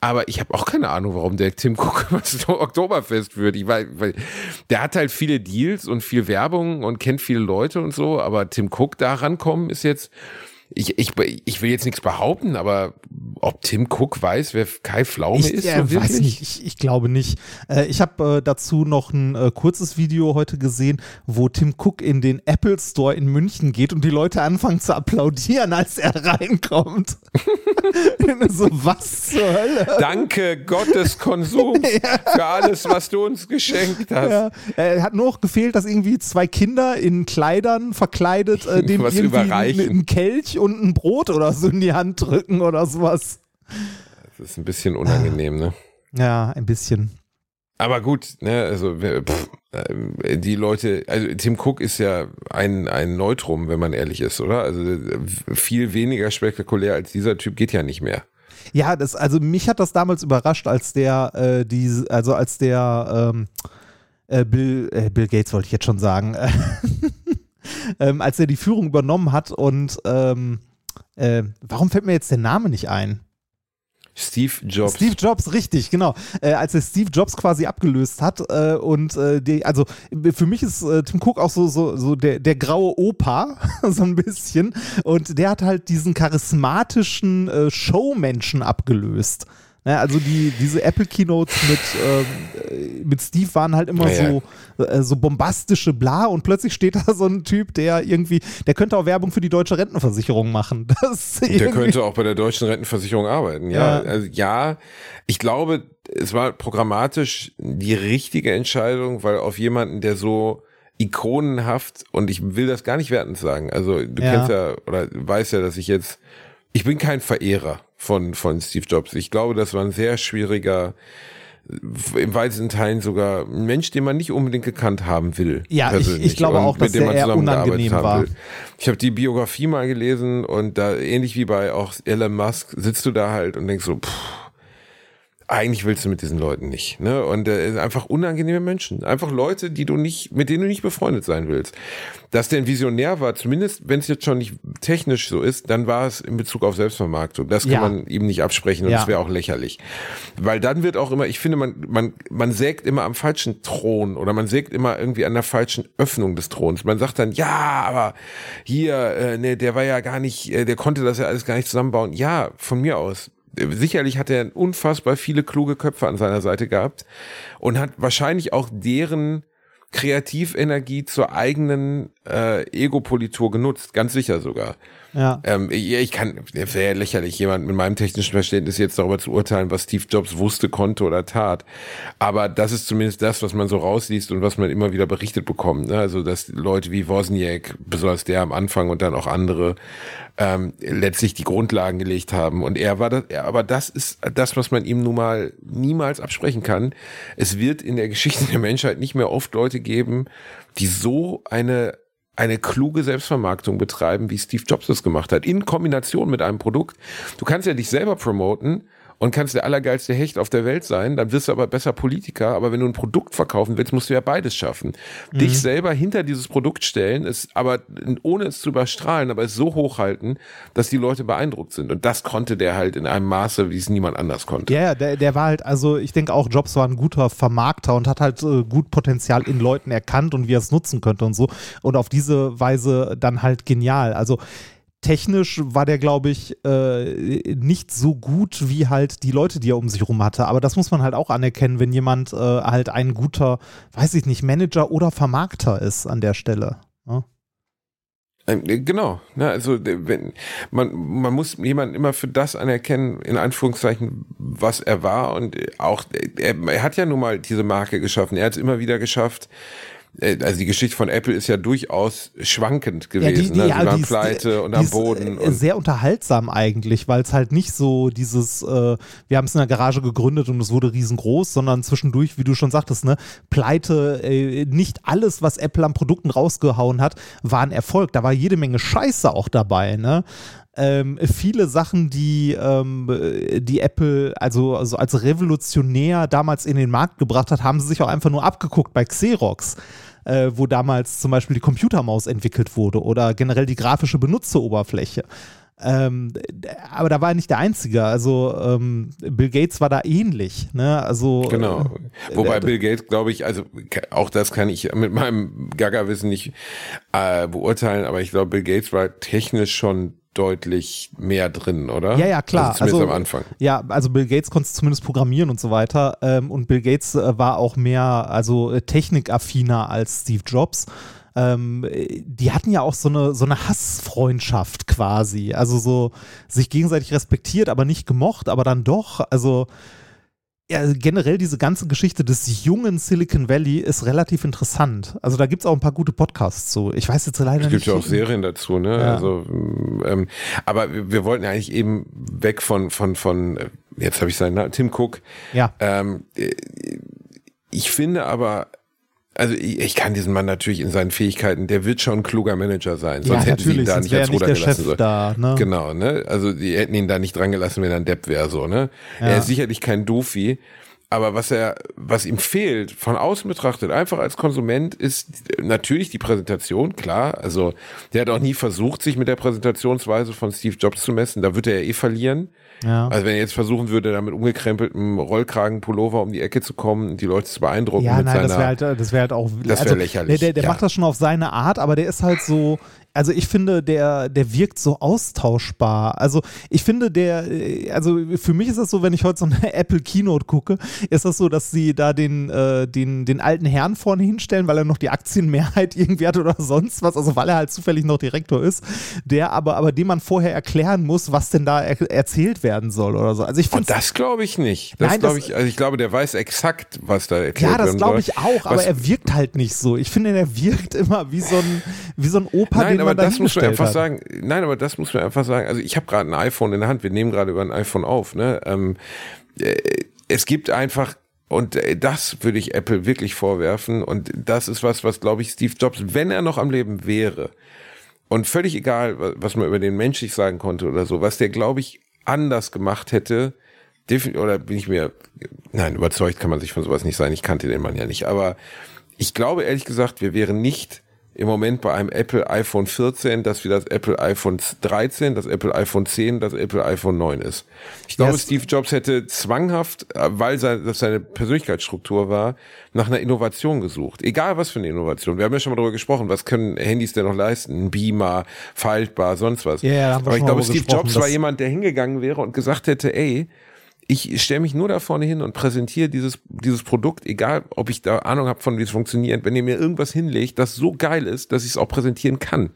Aber ich habe auch keine Ahnung, warum der Tim Cook was Oktoberfest führt. Ich weiß, weil der hat halt viele Deals und viel Werbung und kennt viele Leute und so. Aber Tim Cook da rankommen ist jetzt, ich, ich, ich will jetzt nichts behaupten, aber ob Tim Cook weiß, wer Kai Pflaume Ich ist, äh, so weiß nicht, ich, ich glaube nicht. Äh, ich habe äh, dazu noch ein äh, kurzes Video heute gesehen, wo Tim Cook in den Apple Store in München geht und die Leute anfangen zu applaudieren, als er reinkommt. so, was zur Hölle? Danke Gottes Konsum für alles, was du uns geschenkt hast. Ja, äh, hat nur noch gefehlt, dass irgendwie zwei Kinder in Kleidern verkleidet äh, dem Was irgendwie überreichen. einen, einen Und ein Brot oder so in die Hand drücken oder sowas. Das ist ein bisschen unangenehm, ne? Ja, ein bisschen. Aber gut, ne, also pff, äh, die Leute, also Tim Cook ist ja ein, ein Neutrum, wenn man ehrlich ist, oder? Also viel weniger spektakulär als dieser Typ geht ja nicht mehr. Ja, das, also mich hat das damals überrascht, als der, äh, die, also als der ähm, äh, Bill, äh, Bill Gates wollte ich jetzt schon sagen, ähm, als er die Führung übernommen hat und ähm, äh, warum fällt mir jetzt der Name nicht ein? Steve Jobs. Steve Jobs, richtig, genau. Äh, als er Steve Jobs quasi abgelöst hat äh, und äh, die, also für mich ist äh, Tim Cook auch so, so, so der, der graue Opa, so ein bisschen. Und der hat halt diesen charismatischen äh, Showmenschen abgelöst. Ne, also die, diese Apple Keynotes mit, ähm, äh, mit Steve waren halt immer Ja, ja. so, äh, so bombastische Bla und plötzlich steht da so ein Typ, der irgendwie, der könnte auch Werbung für die deutsche Rentenversicherung machen. Das Der könnte auch bei der deutschen Rentenversicherung arbeiten. Ja, Ja. also ja, ich glaube, es war programmatisch die richtige Entscheidung, weil auf jemanden, der so ikonenhaft und ich will das gar nicht wertend sagen. Also du Ja. kennst ja oder weißt ja, dass ich jetzt ich bin kein Verehrer von von Steve Jobs. Ich glaube, das war ein sehr schwieriger im weitesten Teilen sogar ein Mensch, den man nicht unbedingt gekannt haben will. Ja, ich- ich persönlich glaube auch, dass mit dem der man eher unangenehm haben war. will. Ich habe die Biografie mal gelesen und da ähnlich wie bei auch Elon Musk sitzt du da halt und denkst so, pff, eigentlich willst du mit diesen Leuten nicht, ne? Und äh, einfach unangenehme Menschen, einfach Leute, die du nicht, mit denen du nicht befreundet sein willst. Dass der ein Visionär war, zumindest wenn es jetzt schon nicht technisch so ist, dann war es in Bezug auf Selbstvermarktung. Das kann Ja. man ihm nicht absprechen und Ja. das wäre auch lächerlich, weil dann wird auch immer, ich finde, man man man sägt immer am falschen Thron oder man sägt immer irgendwie an der falschen Öffnung des Throns. Man sagt dann, ja, aber hier, äh, ne, der war ja gar nicht, äh, der konnte das ja alles gar nicht zusammenbauen. Ja, von mir aus. Sicherlich hat er unfassbar viele kluge Köpfe an seiner Seite gehabt und hat wahrscheinlich auch deren Kreativenergie zur eigenen äh, Ego-Politur genutzt, ganz sicher sogar. Ja. Ähm, ich kann, wäre lächerlich, jemand mit meinem technischen Verständnis jetzt darüber zu urteilen, was Steve Jobs wusste, konnte oder tat. Aber das ist zumindest das, was man so rausliest und was man immer wieder berichtet bekommt. Ne? Also, dass Leute wie Wozniak, besonders der am Anfang und dann auch andere, ähm, letztlich die Grundlagen gelegt haben. Und er war das, er, aber das ist das, was man ihm nun mal niemals absprechen kann. Es wird in der Geschichte der Menschheit nicht mehr oft Leute geben, die so eine eine kluge Selbstvermarktung betreiben, wie Steve Jobs das gemacht hat, in Kombination mit einem Produkt. Du kannst ja dich selber promoten und kannst der allergeilste Hecht auf der Welt sein, dann wirst du aber besser Politiker, aber wenn du ein Produkt verkaufen willst, musst du ja beides schaffen. Dich selber hinter dieses Produkt stellen, es aber ohne es zu überstrahlen, aber es so hochhalten, dass die Leute beeindruckt sind. Und das konnte der halt in einem Maße, wie es niemand anders konnte. Ja, ja, der, der war halt, also ich denke auch, Jobs war ein guter Vermarkter und hat halt äh, gut Potenzial in Leuten erkannt und wie er es nutzen könnte und so. Und auf diese Weise dann halt genial. Also technisch war der, glaube ich, äh, nicht so gut wie halt die Leute, die er um sich rum hatte. Aber das muss man halt auch anerkennen, wenn jemand äh, halt ein guter, weiß ich nicht, Manager oder Vermarkter ist an der Stelle. ne? Ähm, Genau, ne, also der- wenn man man muss jemanden immer für das anerkennen in Anführungszeichen, was er war und auch er, er hat ja nun mal diese Marke geschaffen. Er hat es immer wieder geschafft. Äh, Also die Geschichte von Apple ist ja durchaus schwankend gewesen. ne? Sie waren ist- pleite und die am ist, Boden. äh, Und, sehr unterhaltsam eigentlich, weil es halt nicht so dieses, äh, wir haben es in der Garage gegründet und es wurde riesengroß, sondern zwischendurch, wie du schon sagtest, ne, Pleite, äh, nicht alles, was Apple an Produkten rausgehauen hat, war ein Erfolg. Da war jede Menge Scheiße auch dabei, ne? Ähm, viele Sachen, die, ähm, die Apple also, also als revolutionär damals in den Markt gebracht hat, haben sie sich auch einfach nur abgeguckt bei Xerox äh, wo damals zum Beispiel die Computermaus entwickelt wurde oder generell die grafische Benutzeroberfläche. Ähm, aber da war er nicht der Einzige. Also ähm, Bill Gates war da ähnlich. Ne? Also Genau. äh, Wobei Bill Gates, glaube ich, also auch das kann ich mit meinem Gaga-Wissen nicht äh, beurteilen, aber ich glaube, Bill Gates war technisch schon deutlich mehr drin, oder? Ja, ja, klar. Also zumindest Also, am Anfang. Ja, also Bill Gates konnte zumindest programmieren und so weiter. Ähm, und Bill Gates äh, war auch mehr, also äh, technikaffiner als Steve Jobs. Ähm, äh, die hatten ja auch so eine, so eine Hassfreundschaft quasi. Also so sich gegenseitig respektiert, aber nicht gemocht, aber dann doch. Also ja, generell diese ganze Geschichte des jungen Silicon Valley ist relativ interessant. Also da gibt es auch ein paar gute Podcasts zu. Ich weiß jetzt leider Es gibt nicht. ja auch Serien dazu, ne? Ja. Also, ähm, aber wir wir wollten ja eigentlich eben weg von von von äh, jetzt habe ich seinen Namen, Tim Cook. Ja. Ähm, äh, ich finde aber, also ich, ich kann diesen Mann natürlich in seinen Fähigkeiten, der wird schon ein kluger Manager sein, Ja, sonst hätten sie ihn da nicht als nicht Ruder der gelassen. Chef sollen. da, ne? Genau, ne? Also die hätten ihn da nicht dran gelassen, wenn er ein Depp wäre, so, ne? Ja. Er ist sicherlich kein Doofi. Aber was er, was ihm fehlt, von außen betrachtet, einfach als Konsument, ist natürlich die Präsentation, klar. Also, der hat auch nie versucht, sich mit der Präsentationsweise von Steve Jobs zu messen. Da wird er ja eh verlieren. Ja. Also, wenn er jetzt versuchen würde, da mit umgekrempeltem Rollkragenpullover um die Ecke zu kommen und die Leute zu beeindrucken Ja, mit nein, seiner. das wäre halt, das wäre halt auch. Das wär lächerlich, Der, der, der ja. macht das schon auf seine Art, aber der ist halt so. Also ich finde, der, der wirkt so austauschbar. Also ich finde, der, äh, also für mich ist das so, wenn ich heute so eine Apple Keynote gucke, ist das so, dass sie da den, äh, den, den alten Herrn vorne hinstellen, weil er noch die Aktienmehrheit irgendwie hat oder sonst was, also weil er halt zufällig noch Direktor ist, der aber, aber dem man vorher erklären muss, was denn da er erzählt werden soll oder so. Also ich Und finde das glaube ich nicht. Das Nein, glaube ich, also ich glaube, der weiß exakt, was da erklärt Ja, das glaube ich auch, aber er wirkt halt nicht so. Ich finde, er wirkt immer wie so ein, wie so ein Opa, Nein, den aber das muss man einfach hat. sagen. Nein, aber das muss man einfach sagen. Also ich habe gerade ein iPhone in der Hand. Wir nehmen gerade über ein iPhone auf. Ne? Ähm, äh, es gibt einfach und äh, das würde ich Apple wirklich vorwerfen. Und das ist was, was glaube ich Steve Jobs, wenn er noch am Leben wäre, und völlig egal, wa- was man über den menschlich sagen konnte oder so, was der glaube ich anders gemacht hätte, oder bin ich mir, nein, überzeugt kann man sich von sowas nicht sein. Ich kannte den Mann ja nicht. Aber ich glaube ehrlich gesagt, wir wären nicht im Moment bei einem Apple iPhone 14, das wie das Apple iPhone 13, das Apple iPhone 10, das Apple iPhone 9 ist. Ich glaube, Ja, es- Steve Jobs hätte zwanghaft, äh, weil das seine Persönlichkeitsstruktur war, nach einer Innovation gesucht. Egal was für eine Innovation. Wir haben ja schon mal darüber gesprochen, was können Handys denn noch leisten? Ein Beamer, faltbar, sonst was. Ja, wir Aber ich glaube, Steve Jobs war jemand, der hingegangen wäre und gesagt hätte, ey, ich stelle mich nur da vorne hin und präsentiere dieses, dieses Produkt, egal ob ich da Ahnung habe von, wie es funktioniert, wenn ihr mir irgendwas hinlegt, das so geil ist, dass ich es auch präsentieren kann.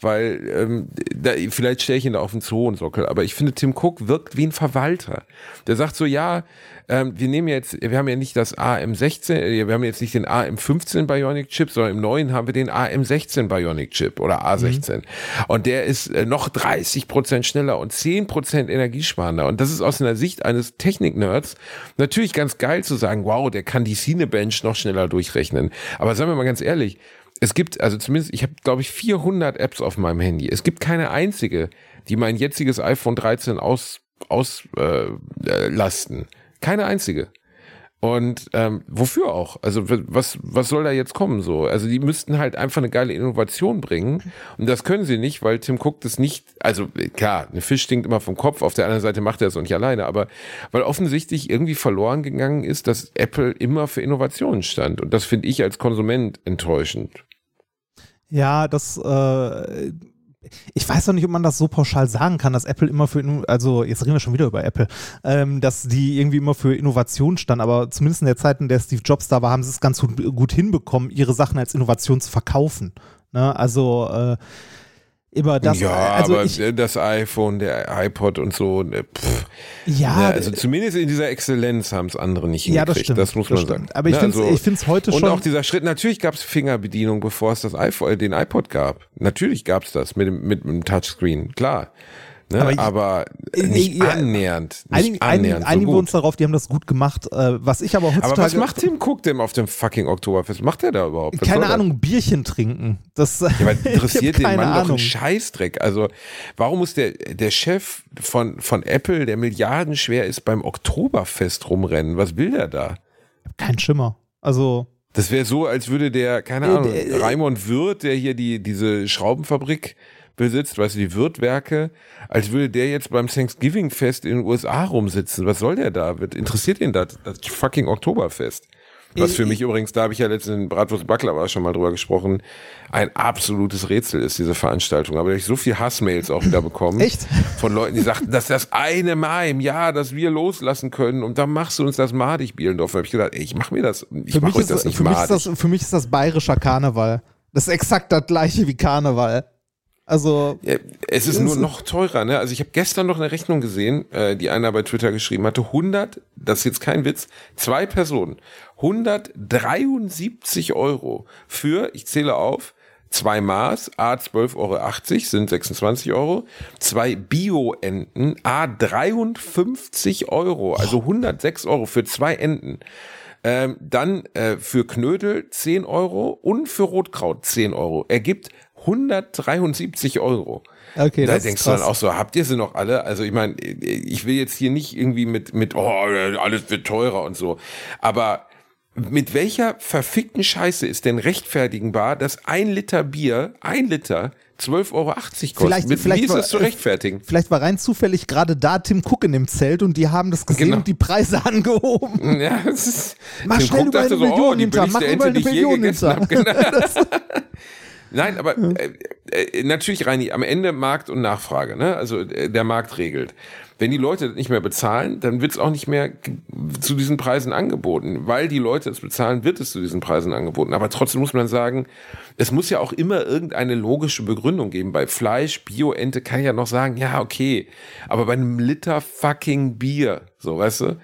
Weil ähm, da, vielleicht stelle ich ihn da auf den Zoonsockel, aber ich finde, Tim Cook wirkt wie ein Verwalter. Der sagt so, ja, ähm, wir nehmen jetzt, wir haben ja nicht das AM16, äh, wir haben jetzt nicht den AM15 Bionic Chip, sondern im neuen haben wir den AM16 Bionic Chip oder A16. Und der ist äh, noch 30 Prozent schneller und 10 Prozent energiesparender. Und das ist aus einer Sicht eines Technik-Nerds natürlich ganz geil zu sagen, wow, der kann die Cinebench noch schneller durchrechnen. Aber sagen wir mal ganz ehrlich, es gibt, also zumindest, ich habe, glaube ich, 400 Apps auf meinem Handy. Es gibt keine einzige, die mein jetziges iPhone 13 aus, auslasten. Äh, lasten. keine einzige. Und ähm, wofür auch? Also was, was soll da jetzt kommen so? Also die müssten halt einfach eine geile Innovation bringen. Und das können sie nicht, weil Tim Cook das nicht, also äh, klar, ein Fisch stinkt immer vom Kopf, auf der anderen Seite macht er es auch nicht alleine, aber weil offensichtlich irgendwie verloren gegangen ist, dass Apple immer für Innovationen stand. Und das finde ich als Konsument enttäuschend. Ja, das, äh, ich weiß noch nicht, ob man das so pauschal sagen kann, dass Apple immer für, also jetzt reden wir schon wieder über Apple, ähm, dass die irgendwie immer für Innovation stand, aber zumindest in der Zeit, in der Steve Jobs da war, haben sie es ganz gut, gut hinbekommen, ihre Sachen als Innovation zu verkaufen. Ne? Also, äh, Immer das, ja, also aber ich, das iPhone, der iPod und so, ne, pff. ja, Ja, also zumindest in dieser Exzellenz haben es andere nicht Ja, das hingekriegt. stimmt, Das muss das man stimmt. sagen. Aber ich Ne, find's- also- ich find's heute und schon- auch dieser Schritt, natürlich gab es Fingerbedienung, bevor es das iPhone, äh, den iPod gab. Natürlich gab es das mit dem, mit dem Touchscreen, klar. Ne? Aber Aber, ich- nicht ja, annähernd. Nicht einigen, so wir uns darauf, die haben das gut gemacht. Äh, was ich aber heutzutage. Aber was macht Tim Cook denn auf dem fucking Oktoberfest? Macht der da überhaupt? Was Keine soll das? Ahnung, Bierchen trinken. Das Ja, aber interessiert ich den Mann keine doch Ahnung. einen Scheißdreck. Also, warum muss der, der Chef von, von Apple, der milliardenschwer ist, beim Oktoberfest rumrennen? Was will der da? Kein Schimmer. Also, Das wäre so, als würde der, keine Äh, Ahnung, der- äh, Raimund Wirth, der hier die, diese Schraubenfabrik besitzt, weißt du, die Wirtwerke, als würde der jetzt beim Thanksgiving-Fest in den USA rumsitzen. Was soll der da? Interessiert ihn das, das fucking Oktoberfest? Was für mich übrigens, da habe ich ja letztens in Bratwurst Baklava schon mal drüber gesprochen, ein absolutes Rätsel ist, diese Veranstaltung. Aber da habe ich so viel Hassmails auch wieder bekommen. Echt? Von Leuten, die sagten, das ist das eine Mal im Jahr, dass wir loslassen können und dann machst du uns das madig Bielendorf. Da habe ich gedacht, ey, ich mach mir das, ich für mach mich, euch ist, das nicht für, mich ist madig. das, für mich ist das bayerischer Karneval. Das ist exakt das gleiche wie Karneval. Also, Ja, es ist nur noch teurer, ne? Also ich habe gestern noch eine Rechnung gesehen, äh, die einer bei Twitter geschrieben hatte. 100, das ist jetzt kein Witz, zwei Personen, 173 Euro für, ich zähle auf, zwei Maß, A 12,80 Euro, sind 26 Euro, zwei Bio-Enten, A 53 Euro, also 106 Euro für zwei Enten. Ähm, dann äh, für Knödel 10 Euro und für Rotkraut 10 Euro. Ergibt 173 Euro. Okay, da das ist denkst du dann auch so, habt ihr sie noch alle? Also ich meine, ich will jetzt hier nicht irgendwie mit, mit, oh, alles wird teurer und so. Aber mit welcher verfickten Scheiße ist denn rechtfertigbar, dass ein Liter Bier, ein Liter, 12,80 Euro kostet? Vielleicht- mit, vielleicht wie ist war- das zu rechtfertigen? vielleicht war rein zufällig gerade da Tim Cook in dem Zelt und die haben das gesehen Genau. und die Preise angehoben. Ja, es ist, Mach Tim schnell Cook über eine so, oh, Million die hinter, mach über eine Million hinter. Nein, aber äh, äh, natürlich, Reini, am Ende Markt und Nachfrage. Ne? Also äh, der Markt regelt. Wenn die Leute das nicht mehr bezahlen, dann wird es auch nicht mehr zu diesen Preisen angeboten. Weil die Leute es bezahlen, wird es zu diesen Preisen angeboten. Aber trotzdem muss man sagen, es muss ja auch immer irgendeine logische Begründung geben. Bei Fleisch, Bio-Ente kann ich ja noch sagen, ja, okay. Aber bei einem Liter fucking Bier, so, weißt du?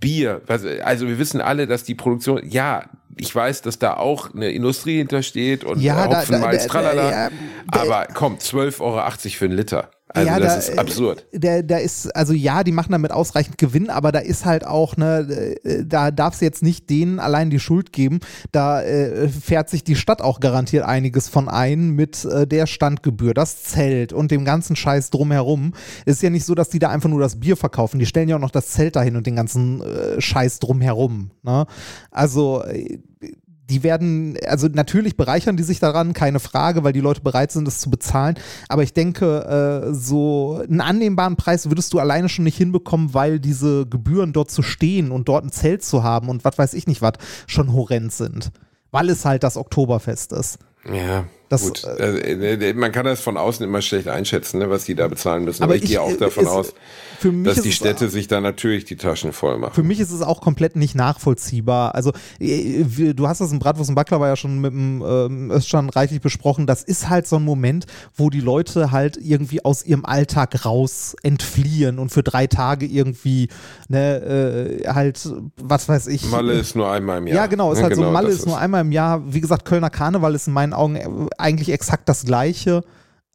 Bier, also wir wissen alle, dass die Produktion, ja, ich weiß, dass da auch eine Industrie hintersteht und Ja, Hopfen, da- Malz, da- tralala. ja, da- aber komm, 12,80 Euro für einen Liter. Also Ja, das da- ist absurd. Der, der ist, also ja, die machen damit ausreichend Gewinn, aber da ist halt auch, ne, äh, da darf es jetzt nicht denen allein die Schuld geben. Da äh, fährt sich die Stadt auch garantiert einiges von ein mit äh, der Standgebühr, das Zelt und dem ganzen Scheiß drumherum. Es ist ja nicht so, dass die da einfach nur das Bier verkaufen. Die stellen ja auch noch das Zelt dahin und den ganzen äh, Scheiß drumherum. Ne? Also äh, die werden, also natürlich bereichern die sich daran, keine Frage, weil die Leute bereit sind, es zu bezahlen. Aber ich denke, äh, so einen annehmbaren Preis würdest du alleine schon nicht hinbekommen, weil diese Gebühren dort zu stehen und dort ein Zelt zu haben und was weiß ich nicht was, schon horrend sind. Weil es halt das Oktoberfest ist. Ja, Das, gut. Äh, äh, man kann das von außen immer schlecht einschätzen, ne, was die da bezahlen müssen. Aber Aber, ich, ich- gehe auch davon es- aus, dass die Städte sich da natürlich die Taschen voll machen. Für mich ist es auch komplett nicht nachvollziehbar. Also, äh, du hast das im Bratwurst und Baklava ja schon mit dem ähm, Özcan reichlich besprochen. Das ist halt so ein Moment, wo die Leute halt irgendwie aus ihrem Alltag raus entfliehen und für drei Tage irgendwie, ne, äh, halt, was weiß ich. Malle ist nur einmal im Jahr. Ja, genau, ist halt so, genau, Malle das ist nur einmal im Jahr. Wie gesagt, Kölner Karneval ist in meinen Augen äh, eigentlich exakt das Gleiche.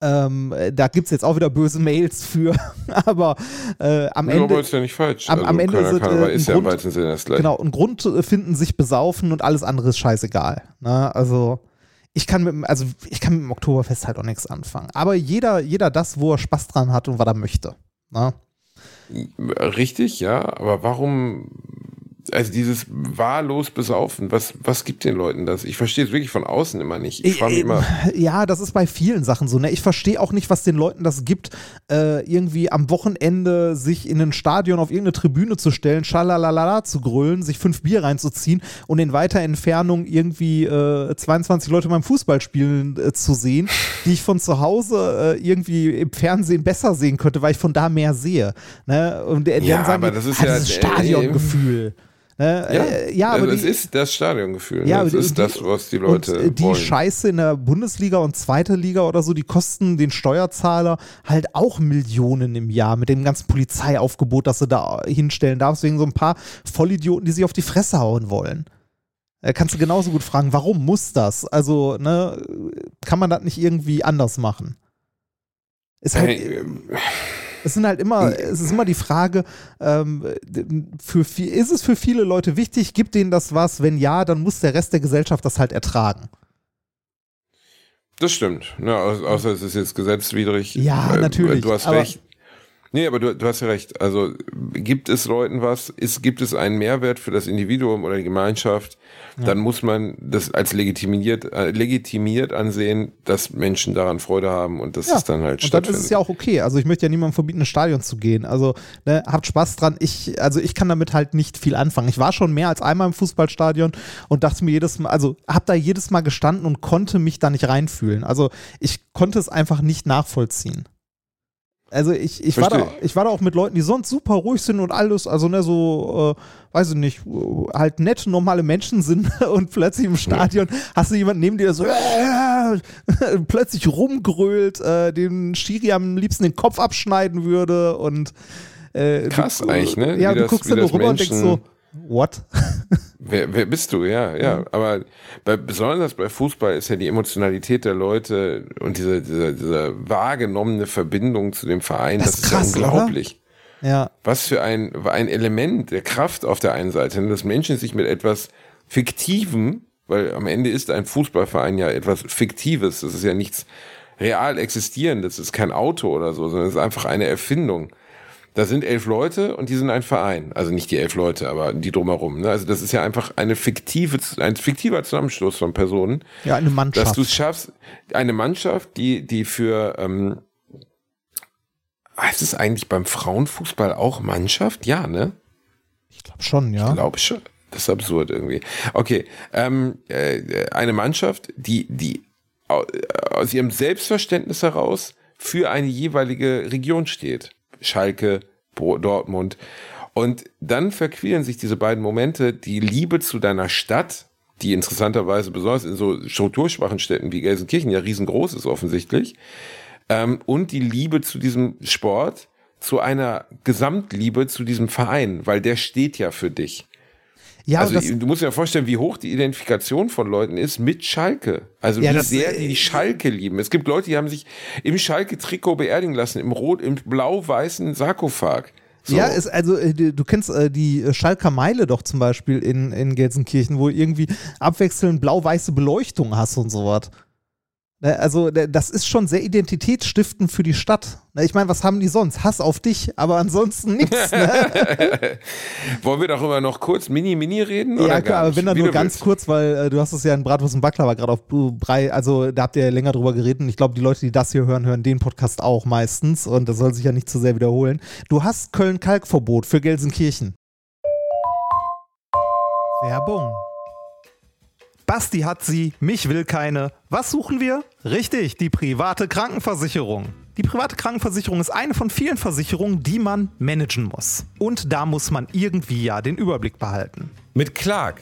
Ähm, äh, da gibt es jetzt auch wieder böse Mails für, aber äh, am Ja, Ende. aber ist ja nicht falsch. am- am Ende sind, äh, ist ja im Grund- weitesten Sinne das gleiche. Genau, einen Grund äh, finden, sich besaufen und alles andere ist scheißegal. Ne? Also ich kann mit dem, also ich kann mit dem Oktoberfest halt auch nichts anfangen. Aber jeder, jeder das, wo er Spaß dran hat und was er möchte. Ne? Richtig, ja, aber warum, also dieses wahllos besaufen, was, was gibt den Leuten das? Ich verstehe es wirklich von außen immer nicht. Ich frage mich immer, Ja, das ist bei vielen Sachen so. Ne? Ich verstehe auch nicht, was den Leuten das gibt, äh, irgendwie am Wochenende sich in ein Stadion auf irgendeine Tribüne zu stellen, schalalala zu grölen, sich fünf Bier reinzuziehen und in weiter Entfernung irgendwie äh, 22 Leute beim Fußballspielen äh, zu sehen, die ich von zu Hause äh, irgendwie im Fernsehen besser sehen könnte, weil ich von da mehr sehe. Ne? Und die Ja, dann sagen, aber die, das ist ah, ja- dieses äh, Stadiongefühl. Ne? Ja, Äh, ja also aber es die, ist das Stadiongefühl. Ja, ne? es aber die- ist das, was die Leute äh, die wollen. Scheiße in der Bundesliga und zweite Liga oder so, die kosten den Steuerzahler halt auch Millionen im Jahr mit dem ganzen Polizeiaufgebot, das du da hinstellen darfst, wegen so ein paar Vollidioten, die sich auf die Fresse hauen wollen. Äh, kannst du genauso gut fragen, warum muss das? Also, ne, kann man das nicht irgendwie anders machen? Ist halt, Hey, ähm, es sind halt immer, es ist immer die Frage, ähm, für viel, ist es für viele Leute wichtig, gibt denen das was? Wenn ja, dann muss der Rest der Gesellschaft das halt ertragen. Das stimmt. Ne, au- außer es ist jetzt gesetzwidrig. Ja, Äh, natürlich, Du hast recht. Nee, aber du, du hast ja recht. Also gibt es Leuten was, ist, gibt es einen Mehrwert für das Individuum oder die Gemeinschaft, dann muss man das als legitimiert, äh, legitimiert ansehen, dass Menschen daran Freude haben und dass es dann halt und dann stattfindet. ist es ja auch okay. Also ich möchte ja niemandem verbieten, ins Stadion zu gehen. Also ne, habt Spaß dran. Ich, also ich kann damit halt nicht viel anfangen. Ich war schon mehr als einmal im Fußballstadion und dachte mir jedes Mal, also hab da jedes Mal gestanden und konnte mich da nicht reinfühlen. Also ich konnte es einfach nicht nachvollziehen. Also ich, ich, war da, ich war da auch mit Leuten, die sonst super ruhig sind und alles, also ne, so, äh, weiß ich nicht, halt nette, normale Menschen sind und plötzlich im Stadion hast du jemanden neben dir, der so äh, plötzlich rumgrölt, äh, den Schiri am liebsten den Kopf abschneiden würde und äh, Krass du, eigentlich, ne? Ja, Wie du das- guckst dann rüber und denkst so, Menschen- what? Wer, wer bist du? Ja, ja. Mhm. Aber bei, besonders bei Fußball ist ja die Emotionalität der Leute und diese, diese, diese wahrgenommene Verbindung zu dem Verein, Das das, ist krass, ja unglaublich. ja. Was für ein, ein Element der Kraft auf der einen Seite, ne, dass Menschen sich mit etwas Fiktivem, weil am Ende ist ein Fußballverein ja etwas Fiktives, das ist ja nichts real existierendes, das ist kein Auto oder so, sondern es ist einfach eine Erfindung. Da sind elf Leute und die sind ein Verein. Also nicht die elf Leute, aber die drumherum. Ne? Also das ist ja einfach eine fiktive, ein fiktiver Zusammenschluss von Personen, ja, eine dass Mannschaft. du es schaffst, eine Mannschaft, die, die für, ähm, heißt es eigentlich beim Frauenfußball auch Mannschaft? Ja, ne? ich glaube schon, ja. Ich glaube schon. Das ist absurd irgendwie. Okay, ähm, äh, eine Mannschaft, die, die äh, aus ihrem Selbstverständnis heraus für eine jeweilige Region steht. Schalke, Dortmund. Und dann verqueren sich diese beiden Momente, die Liebe zu deiner Stadt, die interessanterweise besonders in so strukturschwachen Städten wie Gelsenkirchen ja riesengroß ist offensichtlich, ähm, und die Liebe zu diesem Sport, zu einer Gesamtliebe zu diesem Verein, weil der steht ja für dich. Ja, also das, du musst dir ja vorstellen, wie hoch die Identifikation von Leuten ist mit Schalke. Also Ja, wie das- sehr die Schalke lieben. Es gibt Leute, die haben sich im Schalke-Trikot beerdigen lassen, im rot, im blau-weißen Sarkophag. So. Ja, ist also äh, du du kennst äh, die äh, Schalker Meile doch zum Beispiel in, in Gelsenkirchen, wo irgendwie abwechselnd blau-weiße Beleuchtung hast und sowas. Ne, Also der- das ist schon sehr identitätsstiftend für die Stadt. Ne, Ich meine, was haben die sonst? Hass auf dich, aber ansonsten nichts. Ne? Wollen wir darüber noch kurz mini-mini reden? ja, klar, aber wenn dann Wie nur ganz willst. kurz, weil äh, du hast es ja in Bratwurst und Baklava gerade auf Brei, also da habt ihr ja länger drüber geredet und ich glaube, die Leute, die das hier hören, hören den Podcast auch meistens und das soll sich ja nicht zu sehr wiederholen. Du hast Köln-Kalkverbot für Gelsenkirchen. Werbung. Basti hat sie, mich will keine. Was suchen wir? Richtig, die private Krankenversicherung. Die private Krankenversicherung ist eine von vielen Versicherungen, die man managen muss. Und da muss man irgendwie ja den Überblick behalten. Mit Clark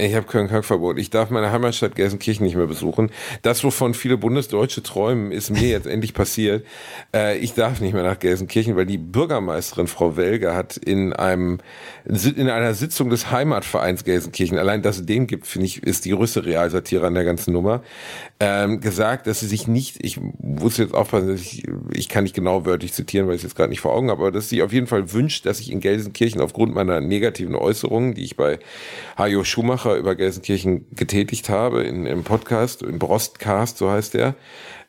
Ich habe Köln-Kackverbot. Ich darf meine Heimatstadt Gelsenkirchen nicht mehr besuchen. Das, wovon viele Bundesdeutsche träumen, ist mir jetzt endlich passiert. Äh, ich darf nicht mehr nach Gelsenkirchen, weil die Bürgermeisterin Frau Welge hat in einem in einer Sitzung des Heimatvereins Gelsenkirchen, allein dass es den gibt, finde ich, ist die größte Realsatire an der ganzen Nummer, ähm, gesagt, dass sie sich nicht, ich muss jetzt aufpassen, ich, ich kann nicht genau wörtlich zitieren, weil ich es jetzt gerade nicht vor Augen habe, aber dass sie auf jeden Fall wünscht, dass ich in Gelsenkirchen aufgrund meiner negativen Äußerungen, die ich bei Hajo Schumacher über Gelsenkirchen getätigt habe, in, im Podcast, im Brostcast, so heißt der,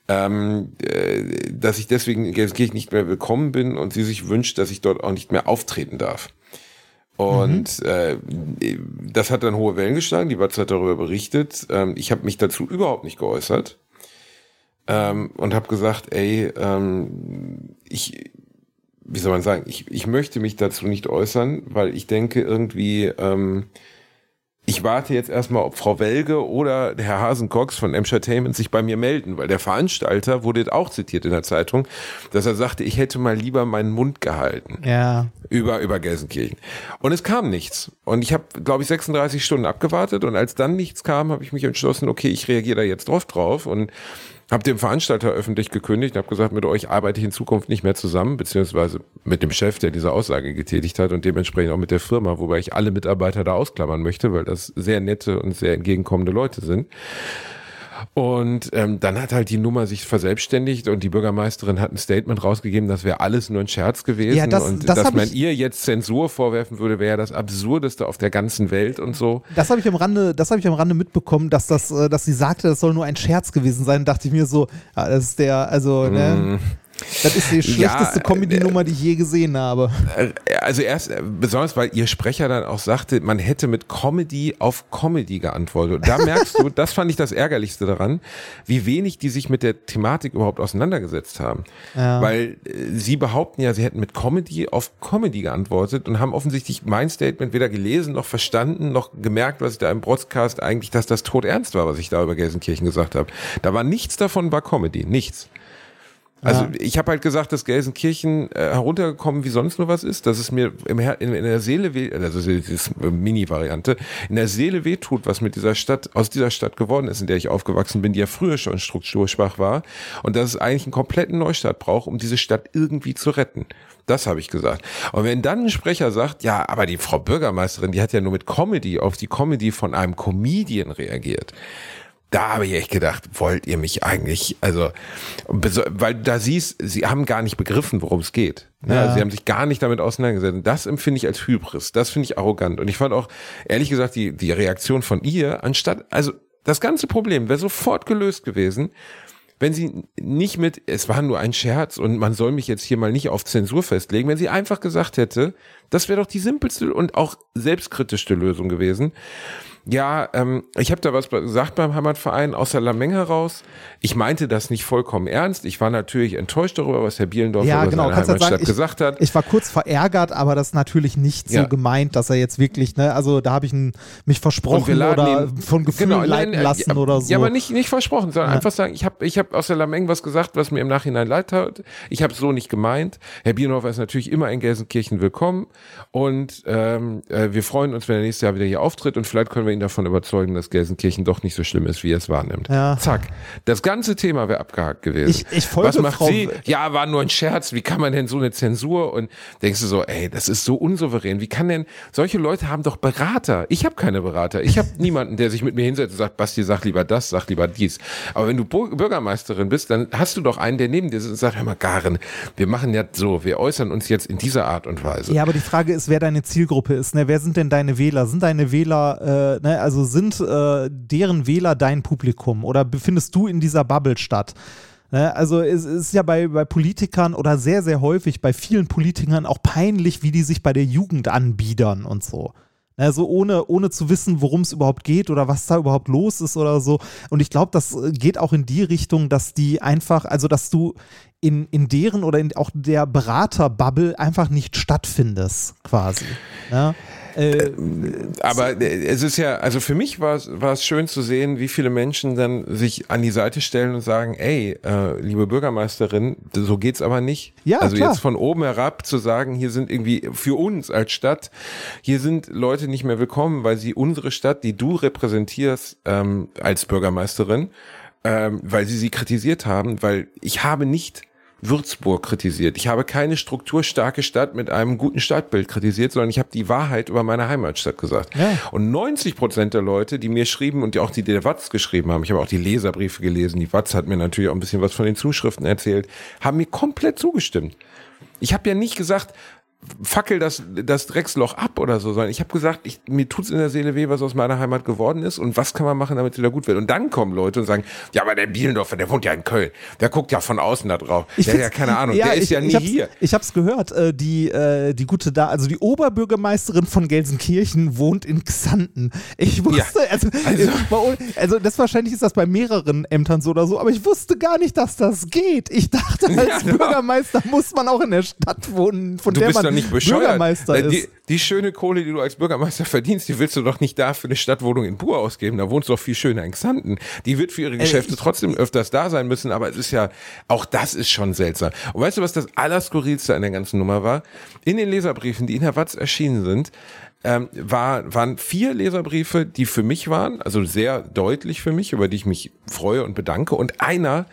ähm, äh, dass ich deswegen in Gelsenkirchen nicht mehr willkommen bin und sie sich wünscht, dass ich dort auch nicht mehr auftreten darf. Und mhm. äh, das hat dann hohe Wellen geschlagen, die Watz hat darüber berichtet. Ähm, ich habe mich dazu überhaupt nicht geäußert ähm, und habe gesagt, ey, ähm, ich, wie soll man sagen, ich, ich möchte mich dazu nicht äußern, weil ich denke irgendwie, ähm, ich warte jetzt erstmal, ob Frau Welge oder der Herr Hasencox von Entertainment sich bei mir melden, weil der Veranstalter wurde auch zitiert in der Zeitung, dass er sagte, ich hätte mal lieber meinen Mund gehalten. Ja. Über, über Gelsenkirchen. Und es kam nichts. Und ich habe, glaube ich, 36 Stunden abgewartet und als dann nichts kam, habe ich mich entschlossen, okay, ich reagiere da jetzt drauf drauf und habe dem Veranstalter öffentlich gekündigt, habe gesagt, mit euch arbeite ich in Zukunft nicht mehr zusammen, beziehungsweise mit dem Chef, der diese Aussage getätigt hat und dementsprechend auch mit der Firma, wobei ich alle Mitarbeiter da ausklammern möchte, weil das sehr nette und sehr entgegenkommende Leute sind. Und ähm, dann hat halt die Nummer sich verselbstständigt und die Bürgermeisterin hat ein Statement rausgegeben, das wäre alles nur ein Scherz gewesen. Ja, das, und das dass man ihr jetzt Zensur vorwerfen würde, wäre ja das Absurdeste auf der ganzen Welt und so. Das habe ich am Rande, das habe ich am Rande mitbekommen, dass das, äh, dass sie sagte, das soll nur ein Scherz gewesen sein. Dachte ich mir so, ja, das ist der, also, ne? Das ist die schlechteste ja, Comedy-Nummer, die ich je gesehen habe. Äh, also erst, äh, besonders weil ihr Sprecher dann auch sagte, man hätte mit Comedy auf Comedy geantwortet. Und da merkst du, das fand ich das Ärgerlichste daran, wie wenig die sich mit der Thematik überhaupt auseinandergesetzt haben. Ja. Weil äh, sie behaupten ja, sie hätten mit Comedy auf Comedy geantwortet und haben offensichtlich mein Statement weder gelesen noch verstanden, noch gemerkt, was ich da im Broadcast eigentlich, dass das tot ernst war, was ich da über Gelsenkirchen gesagt habe. Da war nichts davon war Comedy, nichts. Also ja. ich habe halt gesagt, dass Gelsenkirchen äh, heruntergekommen wie sonst nur was ist, dass es mir im Her in, in der Seele weh, also das ist Mini-Variante, in der Seele weh tut, was mit dieser Stadt, aus dieser Stadt geworden ist, in der ich aufgewachsen bin, die ja früher schon strukturschwach war und dass es eigentlich einen kompletten Neustart braucht, um diese Stadt irgendwie zu retten. Das habe ich gesagt. Und wenn dann ein Sprecher sagt, ja, aber die Frau Bürgermeisterin, die hat ja nur mit Comedy auf die Comedy von einem Comedian reagiert da habe ich echt gedacht, wollt ihr mich eigentlich, also, weil da siehst, sie haben gar nicht begriffen, worum es geht. Ne? Ja. Sie haben sich gar nicht damit auseinandergesetzt. Das empfinde ich als Hybris. Das finde ich arrogant. Und ich fand auch, ehrlich gesagt, die, die Reaktion von ihr, anstatt, also, das ganze Problem wäre sofort gelöst gewesen, wenn sie nicht mit, es war nur ein Scherz und man soll mich jetzt hier mal nicht auf Zensur festlegen, wenn sie einfach gesagt hätte, das wäre doch die simpelste und auch selbstkritischste Lösung gewesen. Ja, ähm, ich habe da was gesagt beim Heimatverein aus der Lameng heraus. Ich meinte das nicht vollkommen ernst. Ich war natürlich enttäuscht darüber, was Herr Bielendorf ja, genau. seine Heimatstadt sagen, ich, gesagt hat. Ich war kurz verärgert, aber das natürlich nicht so ja. gemeint, dass er jetzt wirklich, ne, also da habe ich ein, mich versprochen oder ihn, von Gefühlen genau, leiten nein, lassen ja, oder so. Ja, aber nicht, nicht versprochen, sondern ja. einfach sagen, ich habe ich hab aus der Lameng was gesagt, was mir im Nachhinein leid hat. Ich habe so nicht gemeint. Herr Bielendorf ist natürlich immer in Gelsenkirchen willkommen und ähm, äh, wir freuen uns, wenn er nächstes Jahr wieder hier auftritt und vielleicht können wir ihn davon überzeugen, dass Gelsenkirchen doch nicht so schlimm ist, wie er es wahrnimmt. Ja. Zack. Das ganze Thema wäre abgehakt gewesen. Ich, ich folge Was macht Frau sie? Ja, war nur ein Scherz. Wie kann man denn so eine Zensur? Und denkst du so, ey, das ist so unsouverän. Wie kann denn, solche Leute haben doch Berater. Ich habe keine Berater. Ich habe niemanden, der sich mit mir hinsetzt und sagt, Basti, sag lieber das, sag lieber dies. Aber wenn du Bürgermeisterin bist, dann hast du doch einen, der neben dir sitzt und sagt, hör mal, Garen, wir machen ja so, wir äußern uns jetzt in dieser Art und Weise. Ja, aber die Frage ist, wer deine Zielgruppe ist. Ne? Wer sind denn deine Wähler? Sind deine Wähler, äh, ne? also sind äh, deren Wähler dein Publikum oder befindest du in dieser Bubble statt? Ne, also es ist ja bei, bei Politikern oder sehr, sehr häufig bei vielen Politikern auch peinlich, wie die sich bei der Jugend anbiedern und so. Also ohne, ohne zu wissen, worum es überhaupt geht oder was da überhaupt los ist oder so. Und ich glaube, das geht auch in die Richtung, dass die einfach, also dass du in, in deren oder in auch der Beraterbubble einfach nicht stattfindest, quasi. Ja? Äh, Aber äh, es ist ja, also für mich war es, war es schön zu sehen, wie viele Menschen dann sich an die Seite stellen und sagen, ey, äh, liebe Bürgermeisterin, so geht's aber nicht. Ja, also klar. jetzt von oben herab zu sagen, hier sind irgendwie für uns als Stadt, hier sind Leute nicht mehr willkommen, weil sie unsere Stadt, die du repräsentierst ähm, als Bürgermeisterin, ähm, weil sie sie kritisiert haben, weil ich habe nicht Würzburg kritisiert. Ich habe keine strukturstarke Stadt mit einem guten Stadtbild kritisiert, sondern ich habe die Wahrheit über meine Heimatstadt gesagt. Ja. Und 90 Prozent der Leute, die mir schrieben und die auch die der Watz geschrieben haben, ich habe auch die Leserbriefe gelesen, die Watz hat mir natürlich auch ein bisschen was von den Zuschriften erzählt, haben mir komplett zugestimmt. Ich habe ja nicht gesagt, fackel das, das Drecksloch ab oder so, sondern ich habe gesagt, ich, mir tut's in der Seele weh, was aus meiner Heimat geworden ist und was kann man machen, damit es wieder gut wird. Und dann kommen Leute und sagen, ja, aber der Bielendorfer, der wohnt ja in Köln, der guckt ja von außen da drauf. der hat ja keine Ahnung, der ist ich, ja nie ich hab's, hier. Ich hab's gehört, äh, die, äh, die gute da, also die Oberbürgermeisterin von Gelsenkirchen wohnt in Xanten. Ich wusste, also, also, also das wahrscheinlich ist das bei mehreren Ämtern so oder so, aber ich wusste gar nicht, dass das geht. Ich dachte, als Ja. Bürgermeister muss man auch in der Stadt wohnen, von Du der man doch nicht bescheuert. Bürgermeister die, ist. die schöne Kohle, die du als Bürgermeister verdienst, die willst du doch nicht da für eine Stadtwohnung in Buhr ausgeben. Da wohnst du doch viel schöner in Xanten. Die wird für ihre Geschäfte trotzdem öfters da sein müssen, aber es ist ja, auch das ist schon seltsam. Und weißt du, was das Allerskurrilste an der ganzen Nummer war? In den Leserbriefen, die in der Watz erschienen sind, ähm, war, waren vier Leserbriefe, die für mich waren, also sehr deutlich für mich, über die ich mich freue und bedanke. Und einer,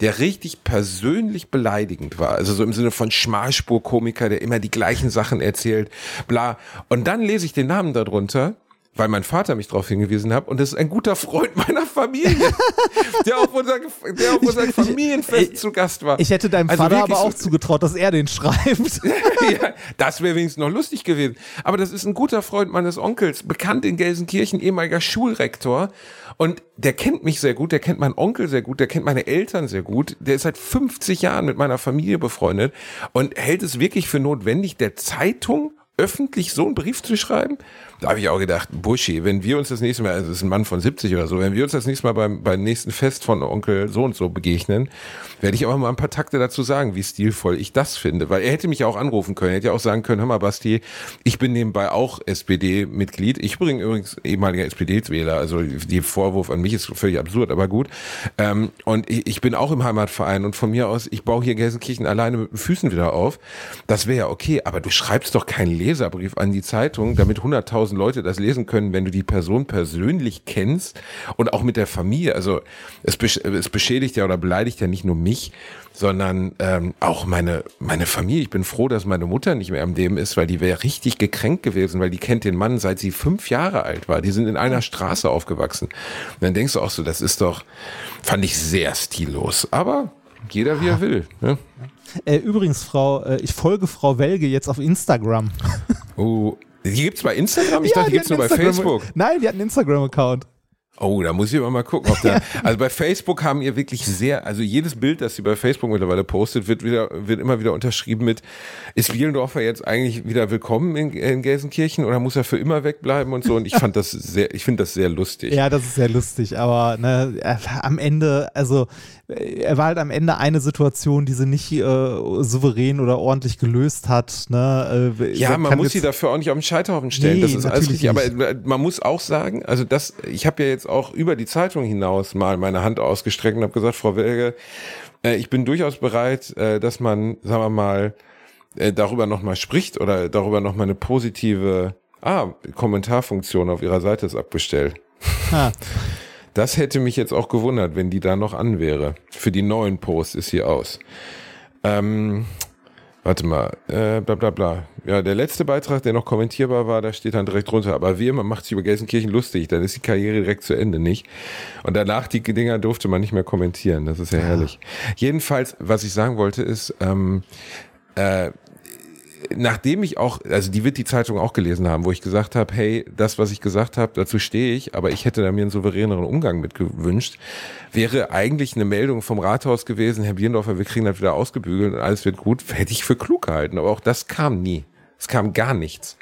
der richtig persönlich beleidigend war. Also so im Sinne von Schmalspurkomiker, der immer die gleichen Sachen erzählt, bla. Und dann lese ich den Namen darunter. Weil mein Vater mich darauf hingewiesen hat und das ist ein guter Freund meiner Familie, der auf unser, der auf unser Familienfest zu Gast war. Ich hätte deinem Also Vater aber auch so- zugetraut, dass er den schreibt. ja, das wäre wenigstens noch lustig gewesen. Aber das ist ein guter Freund meines Onkels, bekannt in Gelsenkirchen, ehemaliger Schulrektor. Und der kennt mich sehr gut, der kennt meinen Onkel sehr gut, der kennt meine Eltern sehr gut. Der ist seit 50 Jahren mit meiner Familie befreundet und hält es wirklich für notwendig, der Zeitung öffentlich so einen Brief zu schreiben? Da habe ich auch gedacht, Buschi, wenn wir uns das nächste Mal, also das ist ein Mann von 70 oder so, wenn wir uns das nächste Mal beim, beim nächsten Fest von Onkel so und so begegnen, werde ich aber mal ein paar Takte dazu sagen, wie stilvoll ich das finde. Weil er hätte mich ja auch anrufen können, er hätte ja auch sagen können, hör mal Basti, ich bin nebenbei auch SPD-Mitglied. Ich bin übrigens ehemaliger SPD-Wähler, also die Vorwurf an mich ist völlig absurd, aber gut. Ähm, und ich, ich bin auch im Heimatverein und von mir aus, ich baue hier Gelsenkirchen alleine mit den Füßen wieder auf. Das wäre ja okay, aber du schreibst doch keinen Leserbrief an die Zeitung, damit 100.000 Leute das lesen können, wenn du die Person persönlich kennst und auch mit der Familie. Also es, besch es beschädigt ja oder beleidigt ja nicht nur mich, sondern ähm, auch meine, meine Familie. Ich bin froh, dass meine Mutter nicht mehr am Leben ist, weil die wäre richtig gekränkt gewesen, weil die kennt den Mann, seit sie fünf Jahre alt war. Die sind in einer Straße aufgewachsen. Und dann denkst du auch so, das ist doch, fand ich sehr stillos. Aber jeder wie er will. Ne? Äh, übrigens, Frau, äh, ich folge Frau Welge jetzt auf Instagram. Oh, die gibt's bei Instagram? Ich Ja, dachte, die gibt's hat nur bei Instagram- Facebook. Nein, die hat einen Instagram-Account. Oh, da muss ich aber mal gucken, ob da. Also bei Facebook haben ihr wirklich sehr, also jedes Bild, das sie bei Facebook mittlerweile postet, wird wieder, wird immer wieder unterschrieben mit, ist Bielendorfer jetzt eigentlich wieder willkommen in, in Gelsenkirchen oder muss er für immer wegbleiben und so? Und ich fand das sehr, ich finde das sehr lustig. Ja, das ist sehr lustig, aber ne, am Ende, also er war halt am Ende eine Situation, die sie nicht äh, souverän oder ordentlich gelöst hat. Ne? Äh, Ja, man muss sie dafür auch nicht auf den Scheiterhaufen stellen. Nee, das ist alles richtig. Aber äh, man muss auch sagen, also das, ich habe ja jetzt auch über die Zeitung hinaus mal meine Hand ausgestreckt und habe gesagt, Frau Welge, äh, ich bin durchaus bereit, äh, dass man, sagen wir mal, äh, darüber nochmal spricht oder darüber nochmal eine positive Ah, Kommentarfunktion auf ihrer Seite ist abgestellt. Ha. Das hätte mich jetzt auch gewundert, wenn die da noch an wäre. Für die neuen Posts ist sie aus. Ähm, warte mal, äh, bla bla bla. Ja, der letzte Beitrag, der noch kommentierbar war, da steht dann direkt drunter. Aber wie immer macht sich über Gelsenkirchen lustig, dann ist die Karriere direkt zu Ende, nicht? Und danach die Dinger durfte man nicht mehr kommentieren. Das ist ja herrlich. Jedenfalls, was ich sagen wollte, ist, ähm, äh, nachdem ich auch, also die wird die Zeitung auch gelesen haben, wo ich gesagt habe, hey, das, was ich gesagt habe, dazu stehe ich, aber ich hätte da mir einen souveräneren Umgang mit gewünscht, wäre eigentlich eine Meldung vom Rathaus gewesen, Herr Bierendorfer, wir kriegen das wieder ausgebügelt und alles wird gut, hätte ich für klug gehalten, aber auch das kam nie. Es kam gar nichts.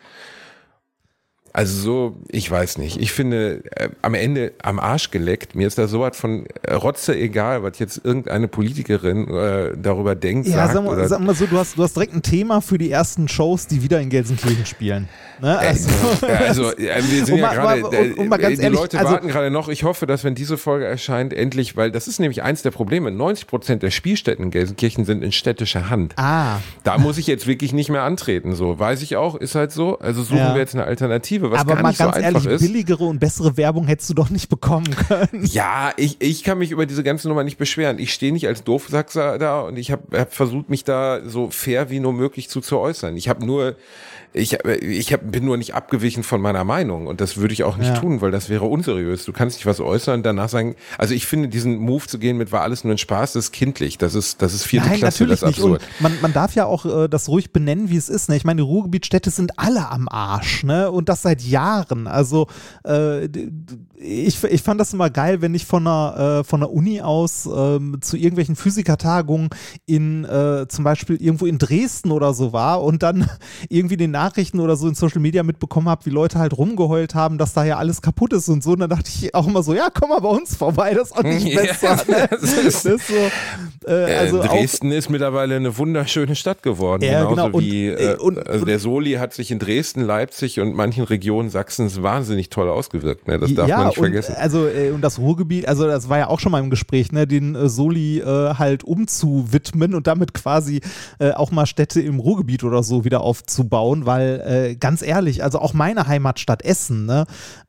Also so, ich weiß nicht. Ich finde, äh, am Ende am Arsch geleckt. Mir ist da sowas von äh, Rotze egal, was jetzt irgendeine Politikerin äh, darüber denkt. Ja, sagt, sag mal, oder, sag mal so, du hast, du hast direkt ein Thema für die ersten Shows, die wieder in Gelsenkirchen spielen. Ne? Also, also, äh, wir sind Um ja gerade, um- um äh, die ehrlich, Leute also- warten gerade noch. Ich hoffe, dass wenn diese Folge erscheint, endlich, weil das ist nämlich eins der Probleme. 90 Prozent der Spielstätten in Gelsenkirchen sind in städtischer Hand. ah, Da muss ich jetzt wirklich nicht mehr antreten. So weiß ich auch, ist halt so. Also suchen Ja. wir jetzt eine Alternative, was aber gar mal nicht so ganz einfach ehrlich, ist. billigere und bessere Werbung hättest du doch nicht bekommen können. Ja, ich, ich kann mich über diese ganze Nummer nicht beschweren. Ich stehe nicht als Doofsachser da und ich habe hab versucht, mich da so fair wie nur möglich zu, zu äußern. Ich habe nur, ich, hab- ich hab, bin nur nicht abgewichen von meiner Meinung und das würde ich auch nicht Ja. tun, weil das wäre unseriös. Du kannst nicht was äußern und danach sagen, also ich finde diesen Move zu gehen mit war alles nur ein Spaß, das ist kindlich, das ist, das ist vierte Nein, Klasse, das ist absurd. man, man darf ja auch äh, das ruhig benennen, wie es ist. Ne? Ich meine, die Ruhrgebietstädte sind alle am Arsch, ne? Und das seit Jahren. Also äh, ich, ich fand das immer geil, wenn ich von einer, äh, von der Uni aus ähm, zu irgendwelchen Physikertagungen in äh, zum Beispiel irgendwo in Dresden oder so war und dann irgendwie den Nachrichten oder so in Social Media mitbekommen habe, wie Leute halt rumgeheult haben, dass da ja alles kaputt ist und so. Und dann dachte ich auch immer so, ja, komm mal bei uns vorbei, das ist auch nicht Ja, besser. Ne? das Das ist- ist so, äh, also äh, auch, Dresden ist mittlerweile eine wunderschöne Stadt geworden. Ja, genauso genau. Und, wie äh, äh, und- also der Soli hat sich in Dresden, Leipzig und manchen Regionen Sachsens wahnsinnig toll ausgewirkt. Ne? Das darf ja, man nicht vergessen. Also, äh, und das Ruhrgebiet, also das war ja auch schon mal im Gespräch, ne, den äh, Soli äh, halt umzuwidmen und damit quasi auch mal Städte im Ruhrgebiet oder so wieder aufzubauen, weil äh, ganz ehrlich, also auch meine Heimatstadt Essen, ne,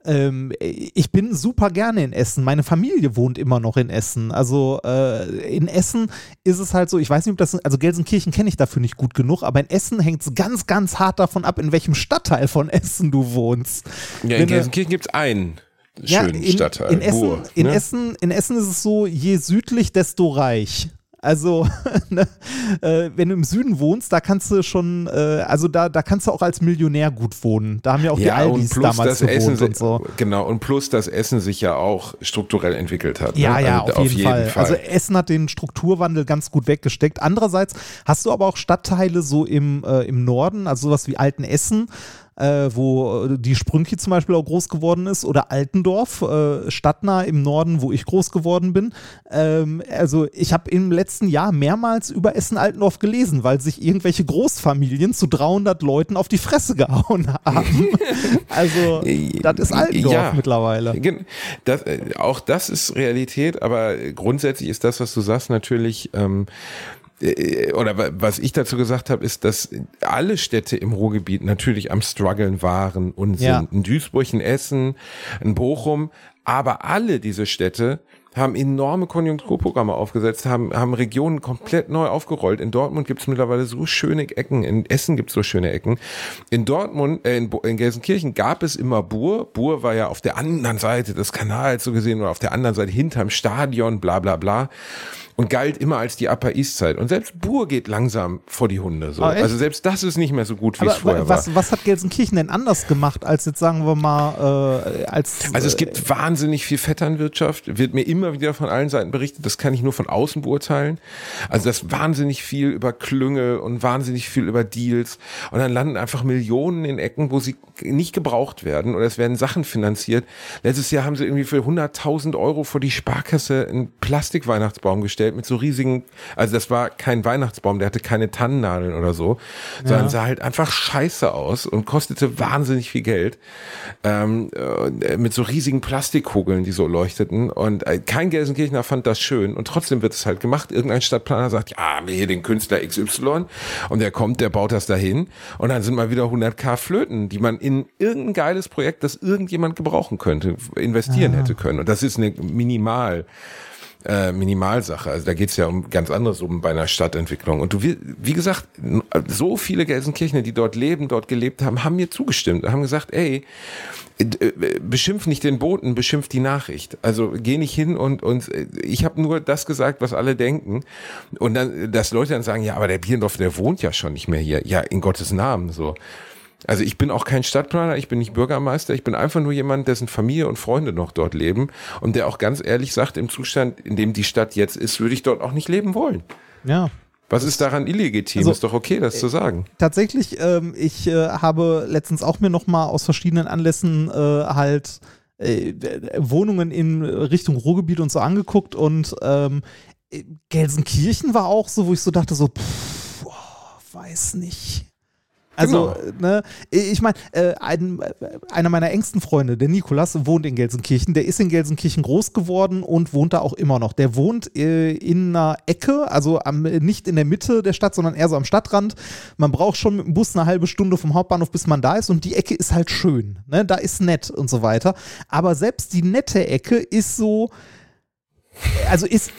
ähm, ich bin super gerne in Essen. Meine Familie wohnt immer noch in Essen. Also äh, in Essen ist es halt so, ich weiß nicht, ob das, also Gelsenkirchen kenne ich dafür nicht gut genug, aber in Essen hängt es ganz, ganz hart davon ab, in welchem Stadtteil von Essen du wohnst. ja, wenn in du- Gelsenkirchen gibt es einen schönen in, Stadtteil. In Essen, Buhr, in, ne? Essen, in Essen ist es so, je südlich, desto reich. Also, ne, äh, wenn du im Süden wohnst, da kannst du schon, äh, also da, da kannst du auch als Millionär gut wohnen. Da haben ja auch die ja, und Aldis damals das Essen, gewohnt und so. genau, und plus das Essen sich ja auch strukturell entwickelt hat. Ja, ne? ja, Also auf, jeden, Fall. Also Essen hat den Strukturwandel ganz gut weggesteckt. Andererseits hast du aber auch Stadtteile so im, äh, im Norden, also sowas wie Altenessen, äh, wo äh, die Sprünki zum Beispiel auch groß geworden ist, oder Altendorf, äh, stadtnah im Norden, wo ich groß geworden bin. Ähm, also ich habe im letzten Jahr mehrmals über Essen-Altendorf gelesen, weil sich irgendwelche Großfamilien zu 300 Leuten auf die Fresse gehauen haben. also das ist Altendorf Ja. mittlerweile. Das, äh, auch das ist Realität, aber grundsätzlich ist das, was du sagst, natürlich. Ähm, äh, oder wa- was ich dazu gesagt habe, ist, dass alle Städte im Ruhrgebiet natürlich am struggeln waren und sind. Ja. Ein Duisburg, ein Essen, ein Bochum, aber alle diese Städte haben enorme Konjunkturprogramme aufgesetzt, haben, haben Regionen komplett neu aufgerollt. In Dortmund gibt es mittlerweile so schöne Ecken, in Essen gibt es so schöne Ecken. In Dortmund, äh, in, in Gelsenkirchen gab es immer Bur. Bur war ja auf der anderen Seite des Kanals so gesehen oder auf der anderen Seite hinterm Stadion, bla bla bla. Und galt immer als die Upper East Side. Und selbst Bur geht langsam vor die Hunde. So. Ah, also selbst das ist nicht mehr so gut, wie es vorher war. was, was hat Gelsenkirchen denn anders gemacht, als jetzt sagen wir mal, äh, als. Also es äh, gibt wahnsinnig viel Vetternwirtschaft, wird mir immer wieder von allen Seiten berichtet, das kann ich nur von außen beurteilen. Also das wahnsinnig viel über Klünge und wahnsinnig viel über Deals und dann landen einfach Millionen in Ecken, wo sie nicht gebraucht werden oder es werden Sachen finanziert. Letztes Jahr haben sie irgendwie für 100.000 Euro vor die Sparkasse einen Plastikweihnachtsbaum gestellt mit so riesigen, also das war kein Weihnachtsbaum, der hatte keine Tannennadeln oder so, sondern sah halt einfach scheiße aus und kostete wahnsinnig viel Geld ähm, äh, mit so riesigen Plastikkugeln, die so leuchteten. Und äh, kein Gelsenkirchener fand das schön. Und trotzdem wird es halt gemacht. Irgendein Stadtplaner sagt, ja, wir hier den Künstler XY. Und der kommt, der baut das dahin. Und dann sind mal wieder 100k Flöten, die man in irgendein geiles Projekt, das irgendjemand gebrauchen könnte, investieren hätte können. Und das ist eine Minimal äh, Minimalsache. Also da geht's ja um ganz andere Summen bei einer Stadtentwicklung. Und du, wie, gesagt, so viele Gelsenkirchener, die dort leben, dort gelebt haben, haben mir zugestimmt, haben gesagt, ey, äh, beschimpf nicht den Boten, beschimpf die Nachricht. Also geh nicht hin und, und äh, ich habe nur das gesagt, was alle denken. Und dann, dass Leute dann sagen, ja, aber der Bierendorf, der wohnt ja schon nicht mehr hier. Ja, in Gottes Namen so. Also ich bin auch kein Stadtplaner, ich bin nicht Bürgermeister, ich bin einfach nur jemand, dessen Familie und Freunde noch dort leben und der auch ganz ehrlich sagt, im Zustand, in dem die Stadt jetzt ist, würde ich dort auch nicht leben wollen. Ja. Was ist daran illegitim? Also, ist doch okay, das zu sagen. Tatsächlich, ähm, ich äh, habe letztens auch mir noch mal aus verschiedenen Anlässen äh, halt äh, Wohnungen in Richtung Ruhrgebiet und so angeguckt und ähm, Gelsenkirchen war auch so, wo ich so dachte so, pff, boah, weiß nicht. Also, Genau. ne, ich meine, äh, ein, einer meiner engsten Freunde, der Nikolas, wohnt in Gelsenkirchen. Der ist in Gelsenkirchen groß geworden und wohnt da auch immer noch. Der wohnt äh, in einer Ecke, also am, nicht in der Mitte der Stadt, sondern eher so am Stadtrand. Man braucht schon mit dem Bus eine halbe Stunde vom Hauptbahnhof, bis man da ist. Und die Ecke ist halt schön. Ne? Da ist nett und so weiter. Aber selbst die nette Ecke ist so, also ist.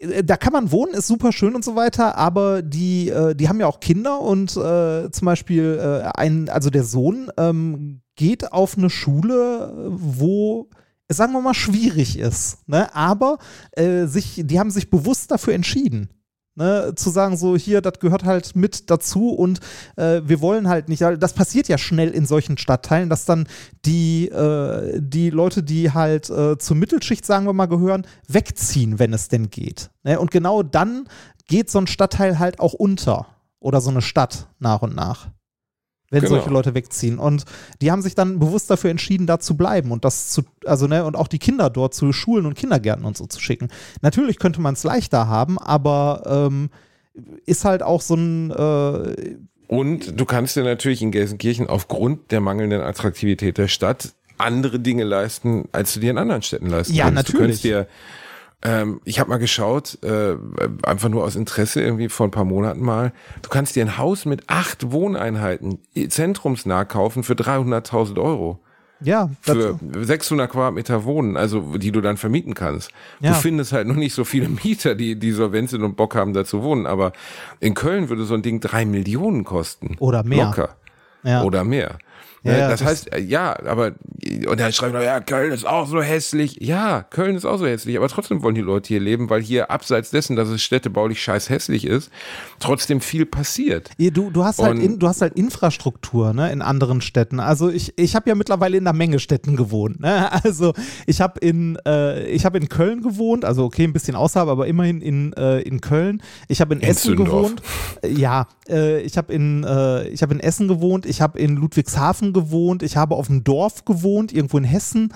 Äh, da kann man wohnen, ist super schön und so weiter, aber die, äh, die haben ja auch Kinder und äh, zum Beispiel äh, ein, also der Sohn ähm, geht auf eine Schule, wo sagen wir mal schwierig ist, ne? aber äh, sich, die haben sich bewusst dafür entschieden. Ne, zu sagen, so hier, das gehört halt mit dazu und äh, wir wollen halt nicht, das passiert ja schnell in solchen Stadtteilen, dass dann die, äh, die Leute, die halt äh, zur Mittelschicht, sagen wir mal, gehören, wegziehen, wenn es denn geht. Ne? Und genau dann geht so ein Stadtteil halt auch unter oder so eine Stadt nach und nach. Wenn Genau. solche Leute wegziehen. Und die haben sich dann bewusst dafür entschieden, da zu bleiben und das zu, also, ne, und auch die Kinder dort zu Schulen und Kindergärten und so zu schicken. Natürlich könnte man es leichter haben, aber ähm, ist halt auch so ein, äh, Und du kannst dir natürlich in Gelsenkirchen aufgrund der mangelnden Attraktivität der Stadt andere Dinge leisten, als du dir in anderen Städten leisten Ja, kannst. Du natürlich. könntest dir, ähm, ich habe mal geschaut, äh, einfach nur aus Interesse irgendwie vor ein paar Monaten mal, du kannst dir ein Haus mit acht Wohneinheiten zentrumsnah kaufen für 300.000 Euro. ja, Für 600 Quadratmeter Wohnen, also die du dann vermieten kannst. Ja. Du findest halt noch nicht so viele Mieter, die, die solvent sind und Bock haben, da zu wohnen. Aber in Köln würde so ein Ding drei Millionen kosten. Oder mehr. Locker. ja. Oder mehr. Ja, Ne, ja, das, das- heißt, äh, ja, aber, und dann schreiben Leute, ja, Köln ist auch so hässlich. Ja, Köln ist auch so hässlich, aber trotzdem wollen die Leute hier leben, weil hier abseits dessen, dass es städtebaulich scheiß hässlich ist, trotzdem viel passiert. Ja, Du, du, hast halt in, du hast halt Infrastruktur ne, in anderen Städten. Also ich, ich habe ja mittlerweile in einer Menge Städten gewohnt. Ne? Also ich habe in, äh, ich hab in Köln gewohnt, also okay, ein bisschen außerhalb, aber immerhin in, äh, in Köln. Ich habe in, In Essen Zündorf. gewohnt. Äh, Ja, äh, ich habe in, äh, ich hab in Essen gewohnt, ich habe in Ludwigshafen gewohnt, ich habe auf dem Dorf gewohnt, irgendwo in Hessen.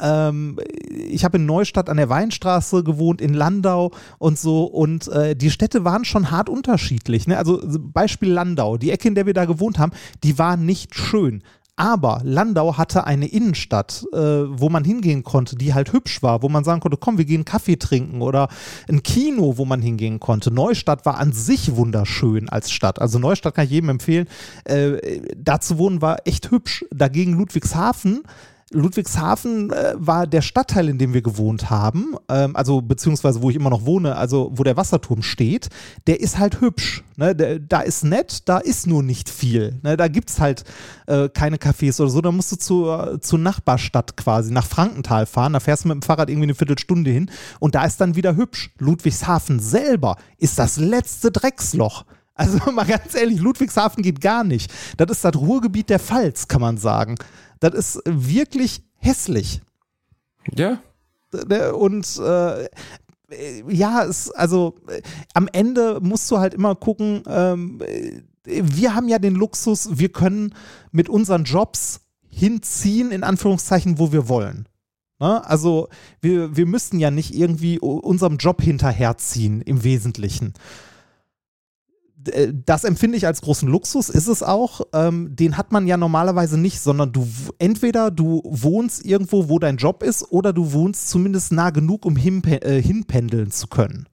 Ähm, ich habe in Neustadt an der Weinstraße gewohnt, in Landau und so. Und äh, die Städte waren schon hart unterschiedlich. Ne? Also Beispiel Landau, die Ecke, in der wir da gewohnt haben, die war nicht schön. Aber Landau hatte eine Innenstadt, äh, wo man hingehen konnte, die halt hübsch war, wo man sagen konnte, komm, wir gehen Kaffee trinken oder ein Kino, wo man hingehen konnte. Neustadt war an sich wunderschön als Stadt. Also Neustadt kann ich jedem empfehlen. Äh, da zu wohnen war echt hübsch. Dagegen Ludwigshafen Ludwigshafen äh, war der Stadtteil, in dem wir gewohnt haben, ähm, also beziehungsweise wo ich immer noch wohne, also wo der Wasserturm steht, der ist halt hübsch. Ne? Der, da ist nett, da ist nur nicht viel. Ne? Da gibt es halt äh, keine Cafés oder so. Da musst du zur, zur Nachbarstadt quasi, nach Frankenthal fahren. Da fährst du mit dem Fahrrad irgendwie eine Viertelstunde hin und da ist dann wieder hübsch. Ludwigshafen selber ist das letzte Drecksloch. Also mal ganz ehrlich, Ludwigshafen geht gar nicht. Das ist das Ruhrgebiet der Pfalz, kann man sagen. Das ist wirklich hässlich. Ja, Ne, Und äh, ja, es, also äh, am Ende musst du halt immer gucken, ähm, äh, wir haben ja den Luxus, wir können mit unseren Jobs hinziehen, in Anführungszeichen, wo wir wollen. Ne? Also wir, wir müssten ja nicht irgendwie unserem Job hinterherziehen im Wesentlichen das empfinde ich als großen Luxus, ist es auch. Ähm, den hat man ja normalerweise nicht, sondern du entweder du wohnst irgendwo, wo dein Job ist, oder du wohnst zumindest nah genug, um hinpe äh, hinpendeln zu können.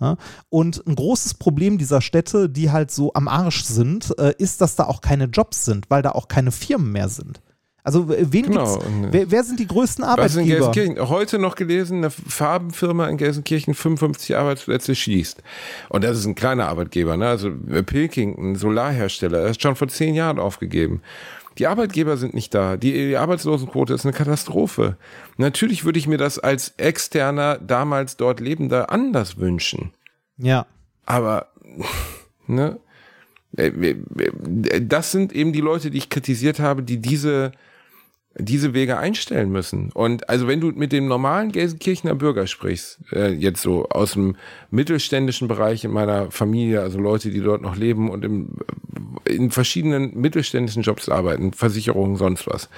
Ja? Und ein großes Problem dieser Städte, die halt so am Arsch sind, äh, ist, dass da auch keine Jobs sind, weil da auch keine Firmen mehr sind. Also w- wen Genau. äh, wer, wer sind die größten Was in Arbeitgeber? Gelsenkirchen, heute noch gelesen, eine Farbenfirma in Gelsenkirchen 55 Arbeitsplätze schließt. Und das ist ein kleiner Arbeitgeber, ne? Also äh, Pilkington, Solarhersteller, er ist schon vor zehn Jahren aufgegeben. Die Arbeitgeber sind nicht da. Die, die Arbeitslosenquote ist eine Katastrophe. Natürlich würde ich mir das als externer, damals dort Lebender anders wünschen. Ja. Aber, ne? Äh, äh, Das sind eben die Leute, die ich kritisiert habe, die diese diese Wege einstellen müssen. Und also wenn du mit dem normalen Gelsenkirchener Bürger sprichst, äh, jetzt so aus dem mittelständischen Bereich in meiner Familie, also Leute, die dort noch leben und im, in verschiedenen mittelständischen Jobs arbeiten, Versicherungen, sonst was,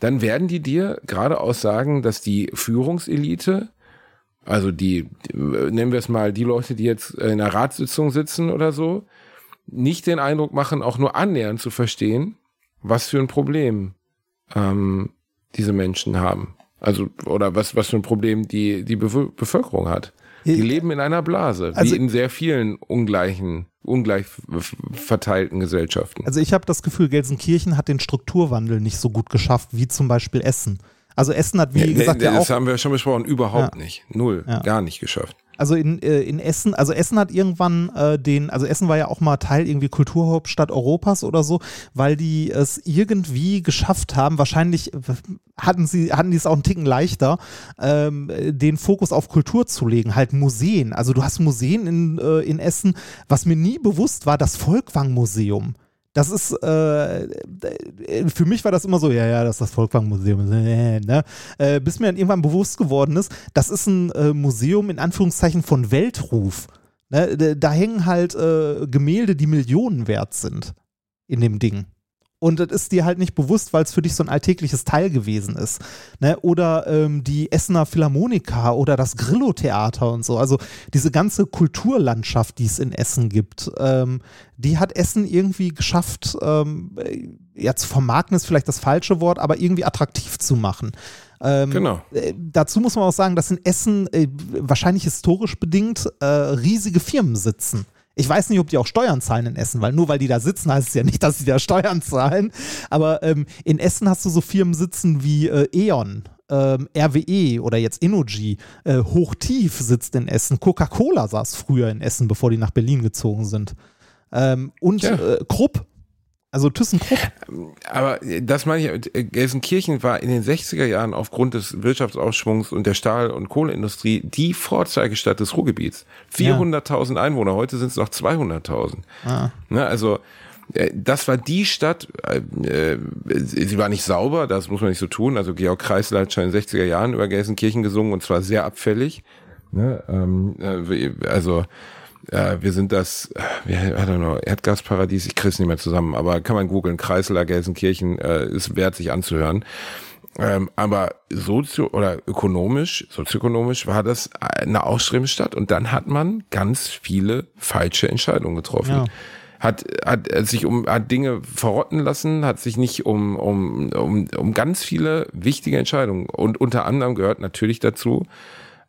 dann werden die dir geradeaus sagen, dass die Führungselite, also die, nennen wir es mal, die Leute, die jetzt in einer Ratssitzung sitzen oder so, nicht den Eindruck machen, auch nur annähernd zu verstehen, was für ein Problem ähm, diese Menschen haben. Also, oder was, was für ein Problem die, die Bev Bevölkerung hat. Die leben in einer Blase, Also- wie in sehr vielen ungleichen, ungleich verteilten Gesellschaften. Also ich habe das Gefühl, Gelsenkirchen hat den Strukturwandel nicht so gut geschafft wie zum Beispiel Essen. Also Essen hat, wie Nee, gesagt, nee, ja das auch haben wir schon besprochen, überhaupt Ja. nicht. Null, Ja. gar nicht geschafft. Also in, äh, in Essen, also Essen hat irgendwann äh, den, also Essen war ja auch mal Teil irgendwie Kulturhauptstadt Europas oder so, weil die es irgendwie geschafft haben, wahrscheinlich äh, hatten sie, hatten die es auch einen Ticken leichter, ähm, äh, den Fokus auf Kultur zu legen, halt Museen. Also du hast Museen in, äh, in Essen, was mir nie bewusst war, das Volkwang-Museum. Das ist, äh, äh, für mich war das immer so, ja, ja, das ist das Volkwang-Museum, äh, ne? äh, bis mir dann irgendwann bewusst geworden ist, das ist ein äh, Museum in Anführungszeichen von Weltruf. Ne? Da- Da hängen halt äh, Gemälde, die Millionen wert sind in dem Ding. Und das ist dir halt nicht bewusst, weil es für dich so ein alltägliches Teil gewesen ist. Ne? Oder ähm, die Essener Philharmoniker oder das Grillo-Theater und so. Also diese ganze Kulturlandschaft, die es in Essen gibt, ähm, die hat Essen irgendwie geschafft, ähm, äh, ja, zu vermarkten ist vielleicht das falsche Wort, aber irgendwie attraktiv zu machen. Ähm, Genau. äh, dazu muss man auch sagen, dass in Essen äh, wahrscheinlich historisch bedingt äh, riesige Firmen sitzen. Ich weiß nicht, ob die auch Steuern zahlen in Essen, weil nur weil die da sitzen, heißt es ja nicht, dass sie da Steuern zahlen. Aber ähm, in Essen hast du so Firmen sitzen wie äh, E.ON, ähm, RWE oder jetzt Innogy. Äh, Hochtief sitzt in Essen. Coca-Cola saß früher in Essen, bevor die nach Berlin gezogen sind. Ähm, und Ja. äh, Krupp, also ThyssenKrupp. Aber das meine ich, Gelsenkirchen war in den 60er Jahren aufgrund des Wirtschaftsaufschwungs und der Stahl- und Kohleindustrie die Vorzeigestadt des Ruhrgebiets. 400.000 Einwohner, heute sind es noch 200.000. Ah. Ne, also äh, das war die Stadt, äh, äh, sie war nicht sauber, das muss man nicht so tun. Also Georg Kreisler hat schon in den 60er Jahren über Gelsenkirchen gesungen und zwar sehr abfällig. Ne, ähm, äh, also äh, wir sind das, äh, I don't know, Erdgasparadies, ich krieg's nicht mehr zusammen, aber kann man googeln, Kreisler, Gelsenkirchen, äh, ist wert sich anzuhören. Ähm, aber sozio oder ökonomisch, sozioökonomisch war das eine ausstrebende Stadt und dann hat man ganz viele falsche Entscheidungen getroffen. Ja. Hat, hat, hat sich um hat Dinge verrotten lassen, hat sich nicht um, um, um, um ganz viele wichtige Entscheidungen und unter anderem gehört natürlich dazu,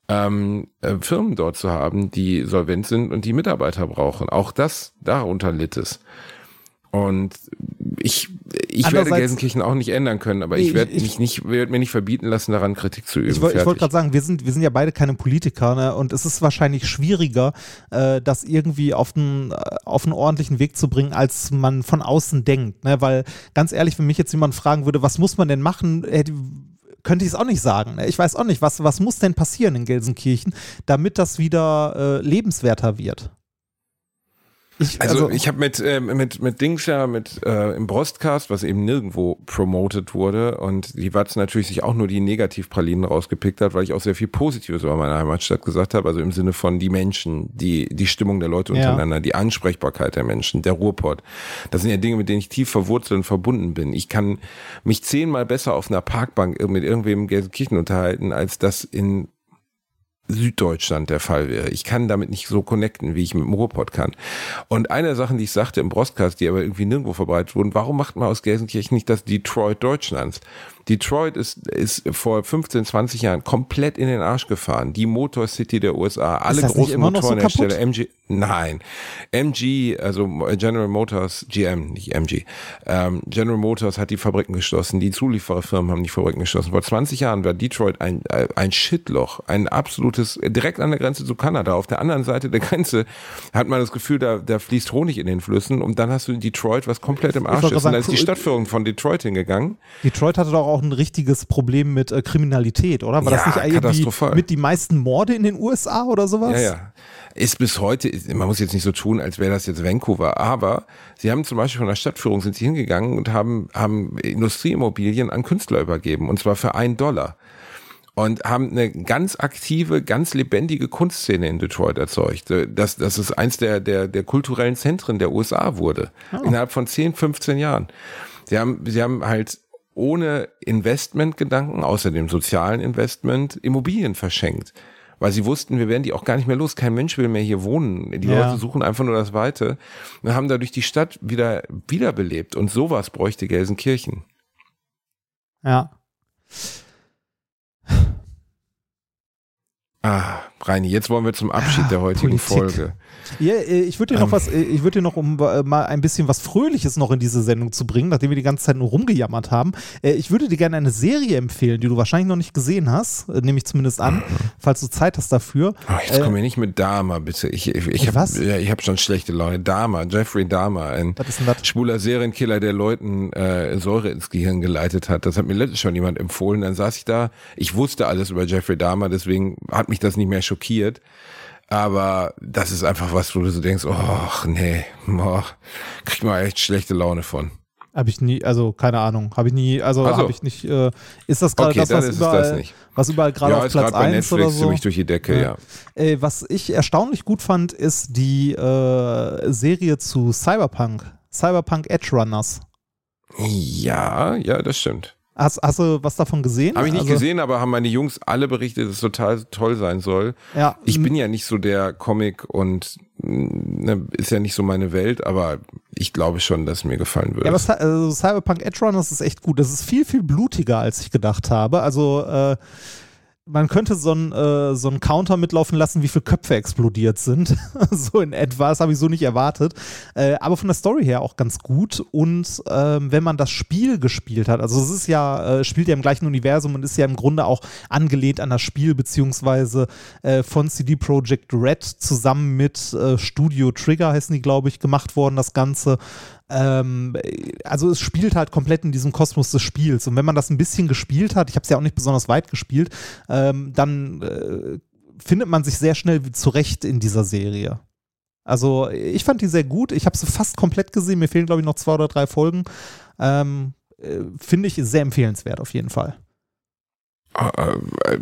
ähm, äh, Firmen dort zu haben, die solvent sind und die Mitarbeiter brauchen. Auch das, darunter litt es. Und ich, ich werde Gelsenkirchen auch nicht ändern können, aber ich Ich- werde ich- mich nicht, werde mir nicht verbieten lassen, daran Kritik zu üben. Ich, woll- ich wollte gerade sagen, wir sind, wir sind ja beide keine Politiker ne? und es ist wahrscheinlich schwieriger, äh, das irgendwie auf einen, äh, auf einen ordentlichen Weg zu bringen, als man von außen denkt. Ne? Weil ganz ehrlich, wenn mich jetzt jemand fragen würde, was muss man denn machen, hätte, könnte ich es auch nicht sagen. Ne? Ich weiß auch nicht, was, was muss denn passieren in Gelsenkirchen, damit das wieder äh, lebenswerter wird. Ich, Also, ich habe mit, ähm, mit, mit Dings ja, mit äh, im Brostcast, was eben nirgendwo promoted wurde und die Watz natürlich sich auch nur die Negativpralinen rausgepickt hat, weil ich auch sehr viel Positives über meine Heimatstadt gesagt habe, also im Sinne von die Menschen, die, die Stimmung der Leute Ja. untereinander, die Ansprechbarkeit der Menschen, der Ruhrpott. Das sind ja Dinge, mit denen ich tief verwurzelt und verbunden bin. Ich kann mich zehnmal besser auf einer Parkbank mit irgendwem in Gelsenkirchen unterhalten, als das in Süddeutschland der Fall wäre. Ich kann damit nicht so connecten, wie ich mit dem Ruhrpott kann. Und eine der Sachen, die ich sagte im Brostcast, die aber irgendwie nirgendwo verbreitet wurden, warum macht man aus Gelsenkirchen nicht das Detroit Deutschlands? Detroit ist, ist vor 15, 20 Jahren komplett in den Arsch gefahren. Die Motor City der USA, alle großen so Motorenhersteller, kaputt? MG, nein, MG, also General Motors, GM, nicht MG, ähm, General Motors hat die Fabriken geschlossen, die Zuliefererfirmen haben die Fabriken geschlossen. Vor 20 Jahren war Detroit ein, äh, ein Shitloch, ein absolutes, direkt an der Grenze zu Kanada. Auf der anderen Seite der Grenze hat man das Gefühl, da, da fließt Honig in den Flüssen und dann hast du Detroit, was komplett im Arsch ist. Und da ist die Stadtführung von Detroit hingegangen. Detroit hatte doch auch ein richtiges Problem mit äh, Kriminalität, oder? War das Ja, nicht irgendwie mit die meisten Morde in den USA oder sowas? Ja, ja. Ist bis heute, man muss jetzt nicht so tun, als wäre das jetzt Vancouver, aber sie haben zum Beispiel von der Stadtführung sind sie hingegangen und haben, haben Industrieimmobilien an Künstler übergeben und zwar für einen Dollar und haben eine ganz aktive, ganz lebendige Kunstszene in Detroit erzeugt. Dass, dass es eins der, der, der kulturellen Zentren der USA wurde. Oh. Innerhalb von 10, 15 Jahren. Sie haben, sie haben halt ohne Investmentgedanken, außer dem sozialen Investment, Immobilien verschenkt. Weil sie wussten, wir werden die auch gar nicht mehr los. Kein Mensch will mehr hier wohnen. Die ja. Leute suchen einfach nur das Weite. Und haben dadurch die Stadt wieder wiederbelebt. Und sowas bräuchte Gelsenkirchen. Ja. Ah, Reini, jetzt wollen wir zum Abschied der heutigen Politik. Folge. Ja, äh, ich würde dir noch ähm. was, äh, ich würde dir noch, um äh, mal ein bisschen was Fröhliches noch in diese Sendung zu bringen, nachdem wir die ganze Zeit nur rumgejammert haben. Ich würde dir gerne eine Serie empfehlen, die du wahrscheinlich noch nicht gesehen hast, nehme ich zumindest an, mhm. falls du Zeit hast dafür. Oh, jetzt äh, komm mir nicht mit Dama, bitte. Ich, ich, ich habe ja, ich hab schon schlechte Laune. Dama, Jeffrey Dama, ein schwuler Serienkiller, der Leuten äh, Säure ins Gehirn geleitet hat. Das hat mir letztens schon jemand empfohlen. Dann saß ich da, ich wusste alles über Jeffrey Dama, deswegen hat mich das nicht mehr schockiert. Aber das ist einfach was, wo du so denkst, oh, nee, oh, kriegt man echt schlechte Laune von. Habe ich nie, also keine Ahnung, habe ich nie, also so. habe ich nicht, äh, ist das gerade okay, das, was überall, das was überall gerade ja, auf Platz 1 oder so? ziemlich durch die Decke, ja. ja. Äh, was ich erstaunlich gut fand, ist die äh, Serie zu Cyberpunk, Cyberpunk Edge Runners. Ja, ja, das stimmt. Hast, hast du was davon gesehen? Habe ich nicht also, gesehen, aber haben meine Jungs alle berichtet, dass es total toll sein soll. Ja. Ich bin ja nicht so der Comic und ne, ist ja nicht so meine Welt, aber ich glaube schon, dass es mir gefallen würde. Ja, aber also Cyberpunk Edge Runners ist echt gut. Das ist viel, viel blutiger, als ich gedacht habe. Also äh, man könnte so einen äh, so Counter mitlaufen lassen, wie viele Köpfe explodiert sind. so in etwa, das habe ich so nicht erwartet. Äh, aber von der Story her auch ganz gut. Und ähm, wenn man das Spiel gespielt hat, also es ist ja, äh, spielt ja im gleichen Universum und ist ja im Grunde auch angelehnt an das Spiel, beziehungsweise äh, von CD Projekt Red zusammen mit äh, Studio Trigger heißen die, glaube ich, gemacht worden, das Ganze. Ähm, also es spielt halt komplett in diesem Kosmos des Spiels. Und wenn man das ein bisschen gespielt hat, ich habe es ja auch nicht besonders weit gespielt, ähm, dann äh, findet man sich sehr schnell zurecht in dieser Serie. Also ich fand die sehr gut. Ich habe sie fast komplett gesehen. Mir fehlen, glaube ich, noch zwei oder drei Folgen. Ähm, äh, Finde ich sehr empfehlenswert auf jeden Fall. Ah, äh,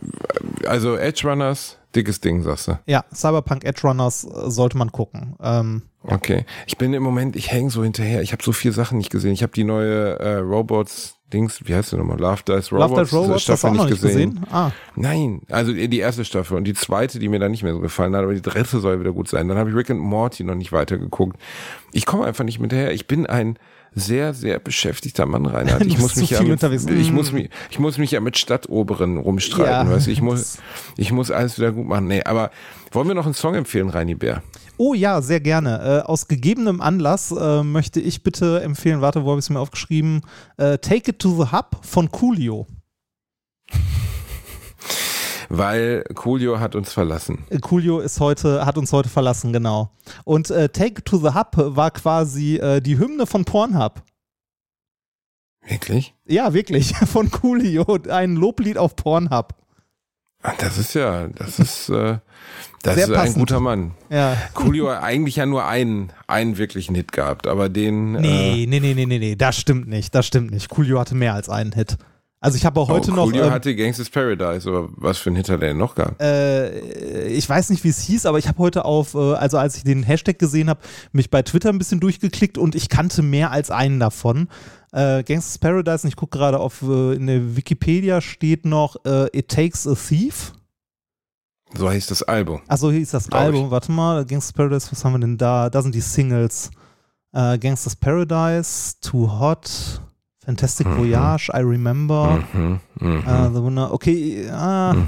also Edge Runners, dickes Ding, sagst du? Ja, Cyberpunk Edge Runners äh, sollte man gucken. Ähm, Okay. Ich bin im Moment, ich hänge so hinterher. Ich habe so viele Sachen nicht gesehen. Ich habe die neue äh, Robots Dings, wie heißt die nochmal? Love Dice Robots, Love Dice Robots Staffel nicht, gesehen. gesehen? Ah. Nein, also die erste Staffel und die zweite, die mir dann nicht mehr so gefallen hat, aber die dritte soll wieder gut sein. Dann habe ich Rick and Morty noch nicht weitergeguckt. Ich komme einfach nicht mit her. Ich bin ein sehr, sehr beschäftigter Mann, Reinhard. Ich muss mich ja mit, ich muss mich, ich muss mich ja mit Stadtoberen rumstreiten, ja. weißt du? Ich muss, ich muss alles wieder gut machen. Nee, aber wollen wir noch einen Song empfehlen, Reini Bär? Oh ja, sehr gerne. Äh, aus gegebenem Anlass äh, möchte ich bitte empfehlen, warte, wo habe ich es mir aufgeschrieben? Äh, Take It to the Hub von Coolio. Weil Coolio hat uns verlassen. Coolio ist heute, hat uns heute verlassen, genau. Und äh, Take to the Hub war quasi äh, die Hymne von Pornhub. Wirklich? Ja, wirklich. Von Coolio. Ein Loblied auf Pornhub. Ah, das ist ja, das ist, äh, das Sehr ist passend. ein guter Mann. Ja. Coolio hat eigentlich ja nur einen, einen wirklichen Hit gehabt, aber den. Nee, äh, nee, nee, nee, nee, nee, das stimmt nicht, das stimmt nicht. Coolio hatte mehr als einen Hit. Also ich habe auch heute oh, noch. Coolio ähm, hatte Gangsters Paradise, aber was für ein Hit hat er denn noch gehabt? Äh, ich weiß nicht, wie es hieß, aber ich habe heute auf, äh, also als ich den Hashtag gesehen habe, mich bei Twitter ein bisschen durchgeklickt und ich kannte mehr als einen davon. Äh, Gangsters Paradise, und ich gucke gerade auf, äh, in der Wikipedia steht noch äh, It Takes a Thief. So heißt das Album. Achso, hieß das Album. Ich. Warte mal, Gangsters Paradise, was haben wir denn da? Da sind die Singles. Äh, Gangsters Paradise, Too Hot, Fantastic mhm. Voyage, I Remember. Mhm. Mhm. Uh, the Winner. Okay. Mhm.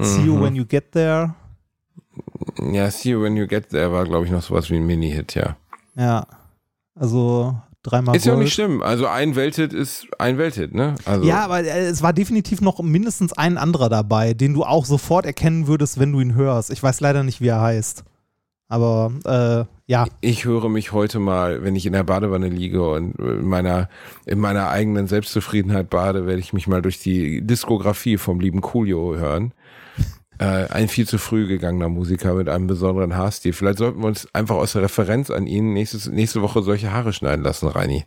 See You When You Get There. Ja, See You When You Get There war, glaube ich, noch sowas wie ein Mini-Hit, ja. Ja. Also dreimal Ist ja auch nicht schlimm. Also ein Welthit ist ein Welthit, ne? Also ja, aber äh, es war definitiv noch mindestens ein anderer dabei, den du auch sofort erkennen würdest, wenn du ihn hörst. Ich weiß leider nicht, wie er heißt. Aber äh, ja. Ich höre mich heute mal, wenn ich in der Badewanne liege und in meiner, in meiner eigenen Selbstzufriedenheit bade, werde ich mich mal durch die Diskografie vom lieben Coolio hören. äh, ein viel zu früh gegangener Musiker mit einem besonderen Haarstil. Vielleicht sollten wir uns einfach aus der Referenz an ihn nächstes, nächste Woche solche Haare schneiden lassen, Reini.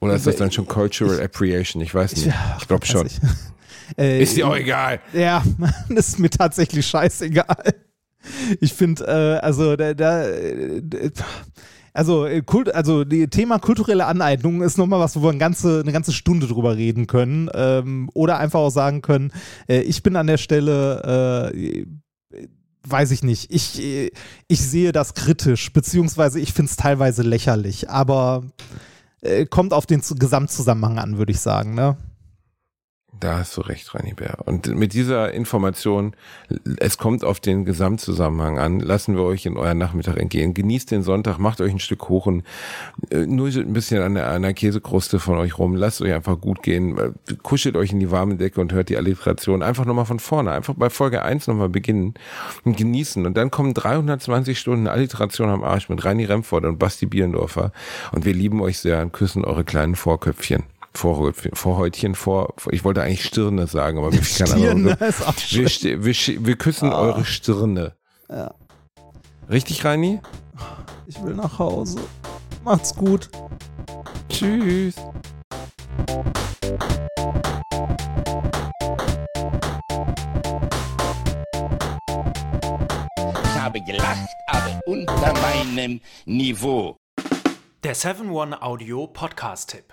Oder ist das dann schon Cultural Appropriation? Ich weiß nicht. Ich glaube schon. Ich. Äh, Ist dir auch egal. Ja, das ist mir tatsächlich scheißegal. Ich finde, äh, also da, da also, äh, Kult, also die Thema kulturelle Aneignung ist nochmal was, wo wir eine ganze, eine ganze Stunde drüber reden können. Ähm, oder einfach auch sagen können, äh, ich bin an der Stelle, äh, weiß ich nicht, ich, ich sehe das kritisch, beziehungsweise ich finde es teilweise lächerlich, aber äh, kommt auf den Zu- Gesamtzusammenhang an, würde ich sagen, ne? Da hast du recht, Reini Bär. Und mit dieser Information, es kommt auf den Gesamtzusammenhang an, lassen wir euch in euren Nachmittag entgehen. Genießt den Sonntag, macht euch ein Stück Kuchen, äh, nur ein bisschen an der, an der Käsekruste von euch rum, lasst euch einfach gut gehen, äh, kuschelt euch in die warme Decke und hört die Alliteration einfach nochmal von vorne, einfach bei Folge 1 nochmal beginnen und genießen. Und dann kommen 320 Stunden Alliteration am Arsch mit Reini Remford und Basti Bierendorfer. Und wir lieben euch sehr und küssen eure kleinen Vorköpfchen. Vorhäutchen, Vorhäutchen, vor, ich wollte eigentlich Stirne sagen, aber mir kein Stirne anderer ist auch wir, wir, wir küssen Ah. eure Stirne. Ja. Richtig, Reini? Ich will nach Hause. Macht's gut. Tschüss. Ich habe gelacht, aber unter meinem Niveau. Der 7-One Audio Podcast-Tipp.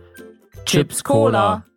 Chips Cola.